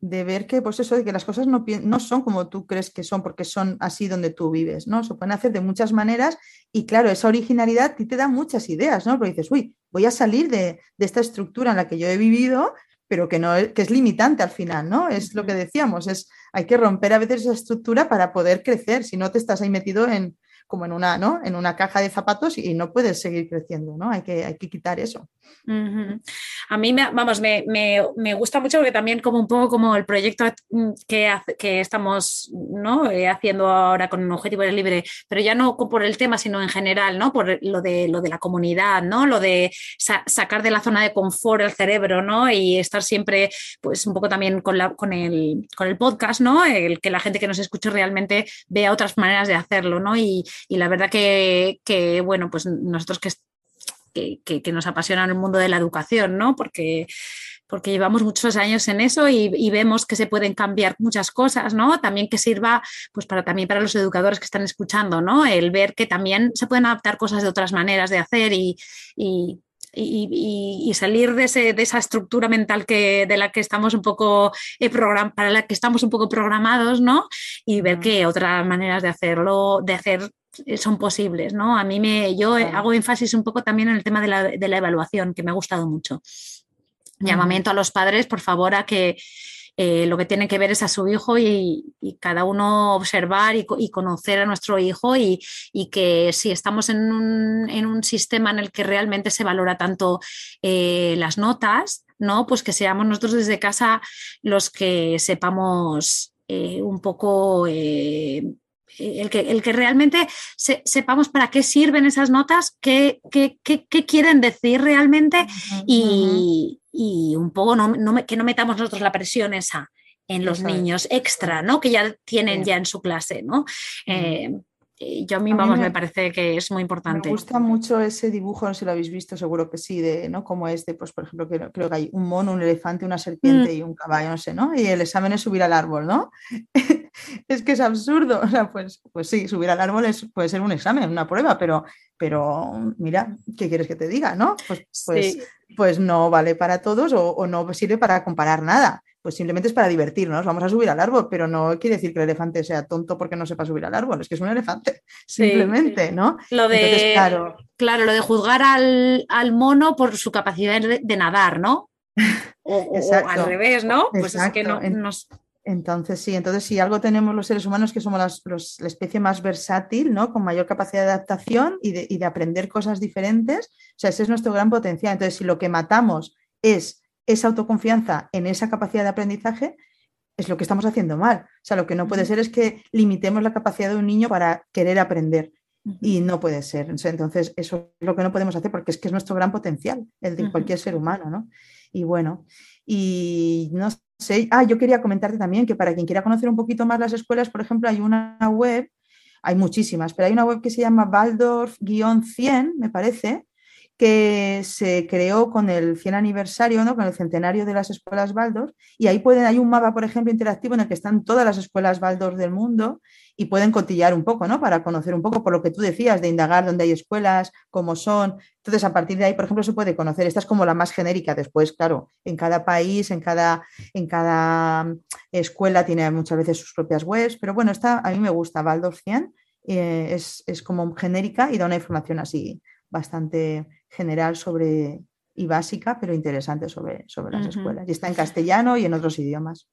de, ver que, pues eso, de que las cosas no, no son como tú crees que son, porque son así donde tú vives, ¿no? Se pueden hacer de muchas maneras y claro, esa originalidad ti te da muchas ideas, ¿no? Porque dices, uy, voy a salir de, de esta estructura en la que yo he vivido pero que, no, que es limitante al final, ¿no? Es lo que decíamos, es hay que romper a veces esa estructura para poder crecer, si no te estás ahí metido en, como en una, ¿no? en una caja de zapatos y no puedes seguir creciendo, ¿no? Hay que, hay que quitar eso. A mí, me, vamos, me, me, gusta mucho porque también como un poco como el proyecto que, que estamos ¿no? Eh, haciendo ahora con Objetivo Libre, pero ya no por el tema, sino en general, ¿no? Por lo de, lo de la comunidad, ¿no? Lo de sacar de la zona de confort el cerebro, ¿no? Y estar siempre, pues un poco también con, la, con, el, con el podcast, ¿no? El que la gente que nos escuche realmente vea otras maneras de hacerlo, ¿no? Y, y la verdad que, bueno, pues nosotros que, que, nos apasiona el mundo de la educación, ¿no? Porque porque llevamos muchos años en eso y, vemos que se pueden cambiar muchas cosas, ¿no? También que sirva, pues para también para los educadores que están escuchando, ¿no? El ver que también se pueden adaptar cosas de otras maneras de hacer y, y, salir de, ese, de, esa estructura mental que, de la que estamos un poco eh, para la que estamos un poco programados, ¿no? Y ver que otras maneras de hacerlo, de hacer son posibles, ¿no? A mí me, yo hago énfasis un poco también en el tema de la, de la evaluación, que me ha gustado mucho. Llamamiento a los padres, por favor, a que eh, lo que tiene que ver es a su hijo y, cada uno observar y, conocer a nuestro hijo y, que si estamos en un, sistema en el que realmente se valora tanto eh, las notas, ¿no? Pues que seamos nosotros desde casa los que sepamos eh, un poco el que, el que, realmente sepamos para qué sirven esas notas, qué, qué, qué quieren decir realmente y, y un poco que no metamos nosotros la presión esa en los niños extra, ¿no? Que ya tienen ya en su clase, ¿no? Eh, yo a mí, vamos, me, parece que es muy importante. Me gusta mucho ese dibujo, no sé si lo habéis visto, seguro que sí, de, ¿no? Como este, pues por ejemplo, creo, que hay un mono, un elefante, una serpiente mm. y un caballo, no sé, ¿no? Y el examen es subir al árbol, ¿no? [LAUGHS] es que es absurdo. [LAUGHS] O sea, pues, pues sí, subir al árbol es, puede ser un examen, una prueba, pero, pero mira, ¿qué quieres que te diga, no? Pues, pues, pues no vale para todos o, no sirve para comparar nada. Pues simplemente es para divertirnos, vamos a subir al árbol, pero no quiere decir que el elefante sea tonto porque no sepa subir al árbol, es que es un elefante, [LAUGHS] simplemente, ¿no? Lo de, claro, claro, lo de juzgar al, mono por su capacidad de, nadar, ¿no? [LAUGHS] O, al revés, ¿no? Pues es que no, nos, entonces, sí, entonces si algo tenemos los seres humanos que somos la especie más versátil, ¿no? Con mayor capacidad de adaptación y de, aprender cosas diferentes. O sea, ese es nuestro gran potencial. Entonces, si lo que matamos es esa autoconfianza en esa capacidad de aprendizaje, es lo que estamos haciendo mal. O sea, lo que no puede ser es que limitemos la capacidad de un niño para querer aprender. Y no puede ser. Entonces, eso es lo que no podemos hacer porque es que es nuestro gran potencial, el de cualquier ser humano, ¿no? Y bueno, y no ah, yo quería comentarte también que para quien quiera conocer un poquito más las escuelas, por ejemplo, hay una web, hay muchísimas, pero hay una web que se llama Waldorf-100, me parece, que se creó con el 100 aniversario, ¿no? con el centenario de las escuelas Waldorf, y ahí pueden, hay un mapa, por ejemplo, interactivo en el que están todas las escuelas Waldorf del mundo y pueden cotillar un poco, ¿no? Para conocer un poco por lo que tú decías, de indagar dónde hay escuelas, cómo son. Entonces, a partir de ahí, por ejemplo, se puede conocer. Esta es como la más genérica. Después, claro, en cada país, en cada, en cada mm, escuela tiene muchas veces sus propias webs, pero bueno, esta a mí me gusta, Waldorf 100, eh, es, como genérica y da una información así bastante general sobre y básica, pero interesante sobre, sobre las escuelas. Y está en castellano y en otros idiomas.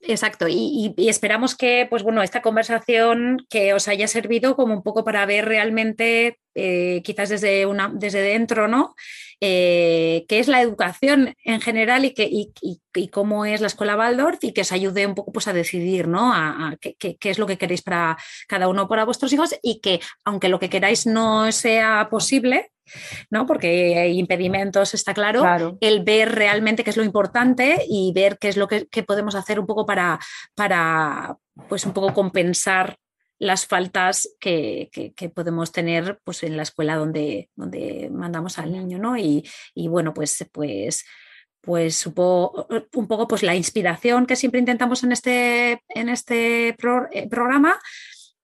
Exacto, y, esperamos que, pues bueno, esta conversación que os haya servido como un poco para ver realmente, eh, quizás desde una, desde dentro, ¿no? Eh, qué es la educación en general y, que, y, cómo es la escuela Waldorf y que os ayude un poco pues, a decidir, ¿no? A, qué, qué, es lo que queréis para cada uno para vuestros hijos y que aunque lo que queráis no sea posible, ¿no? Porque hay impedimentos, está claro, el ver realmente qué es lo importante y ver qué es lo que, podemos hacer un poco para, para, pues un poco compensar las faltas que, podemos tener pues, en la escuela donde, donde mandamos al niño, ¿no? Y, bueno, pues, pues, pues un poco pues, la inspiración que siempre intentamos en este, en este eh, programa.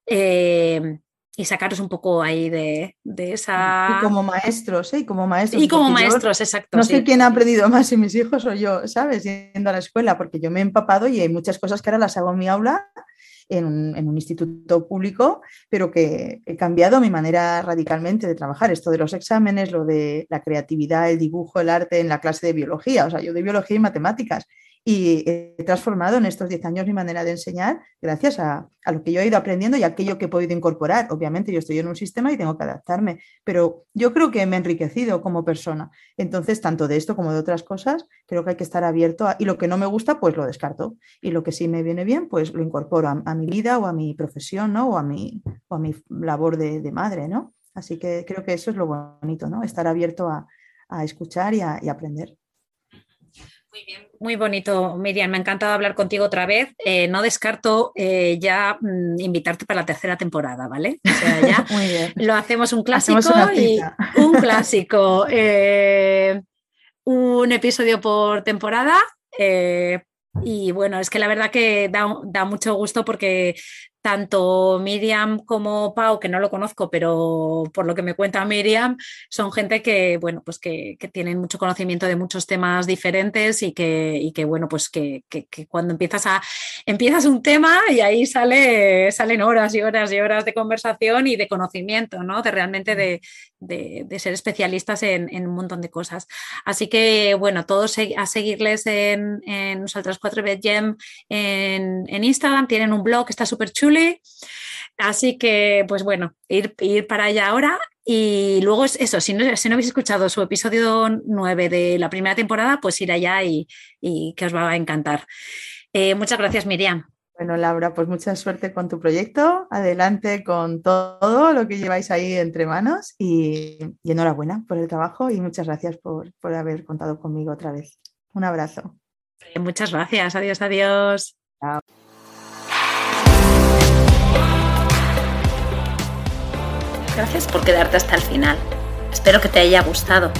Eh, y sacaros un poco ahí de, esa... Y como maestros, ¿eh? Y como maestros. Y como maestros, exacto. No sé quién ha aprendido más, si mis hijos o yo, ¿sabes? Yendo a la escuela, porque yo me he empapado y hay muchas cosas que ahora las hago en mi aula, en un, instituto público, pero que he cambiado mi manera radicalmente de trabajar. Esto de los exámenes, lo de la creatividad, el dibujo, el arte en la clase de biología. O sea, yo de biología y matemáticas y he transformado en estos 10 años mi manera de enseñar gracias a, lo que yo he ido aprendiendo y aquello que he podido incorporar. Obviamente yo estoy en un sistema y tengo que adaptarme, pero yo creo que me he enriquecido como persona. Entonces, tanto de esto como de otras cosas, creo que hay que estar abierto a, y lo que no me gusta, pues lo descarto. Y lo que sí me viene bien, pues lo incorporo a, mi vida o a mi profesión, ¿no? O a mi, o a mi labor de, madre, ¿no? Así que creo que eso es lo bonito, ¿no? Estar abierto a, escuchar y a aprender. Muy bien, muy bonito, Miriam. Me ha encantado hablar contigo otra vez. Eh, no descarto eh, ya mm, invitarte para la tercera temporada, ¿vale? O sea, [LAUGHS] ya lo hacemos un clásico y un [LAUGHS] clásico. Eh, un episodio por temporada. y bueno, es que la verdad que da, da mucho gusto porque tanto Miriam como Pau, que no lo conozco, pero por lo que me cuenta Miriam, son gente que, bueno, pues que, tienen mucho conocimiento de muchos temas diferentes y que, que bueno, pues que, cuando empiezas a empiezas un tema y ahí sale, salen horas y horas y horas de conversación y de conocimiento, ¿no? De realmente de, ser especialistas en, un montón de cosas. Así que, bueno, todos a seguirles en, en 4 Gem en, en Instagram, tienen un blog que está súper chulo Así que, pues bueno, ir, ir para allá ahora. Y luego es eso, si no, si no habéis escuchado su episodio 9 de la primera temporada, pues ir allá y, que os va a encantar. Eh, muchas gracias, Miriam. Bueno, Laura, pues mucha suerte con tu proyecto. Adelante con todo lo que lleváis ahí entre manos y, enhorabuena por el trabajo y muchas gracias por, por haber contado conmigo otra vez. Un abrazo. Muchas gracias. Adiós, adiós. Chao. Gracias por quedarte hasta el final. Espero que te haya gustado.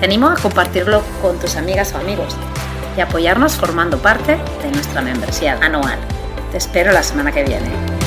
Te animo a compartirlo con tus amigas o amigos y apoyarnos formando parte de nuestra membresía anual. Espero la semana que viene.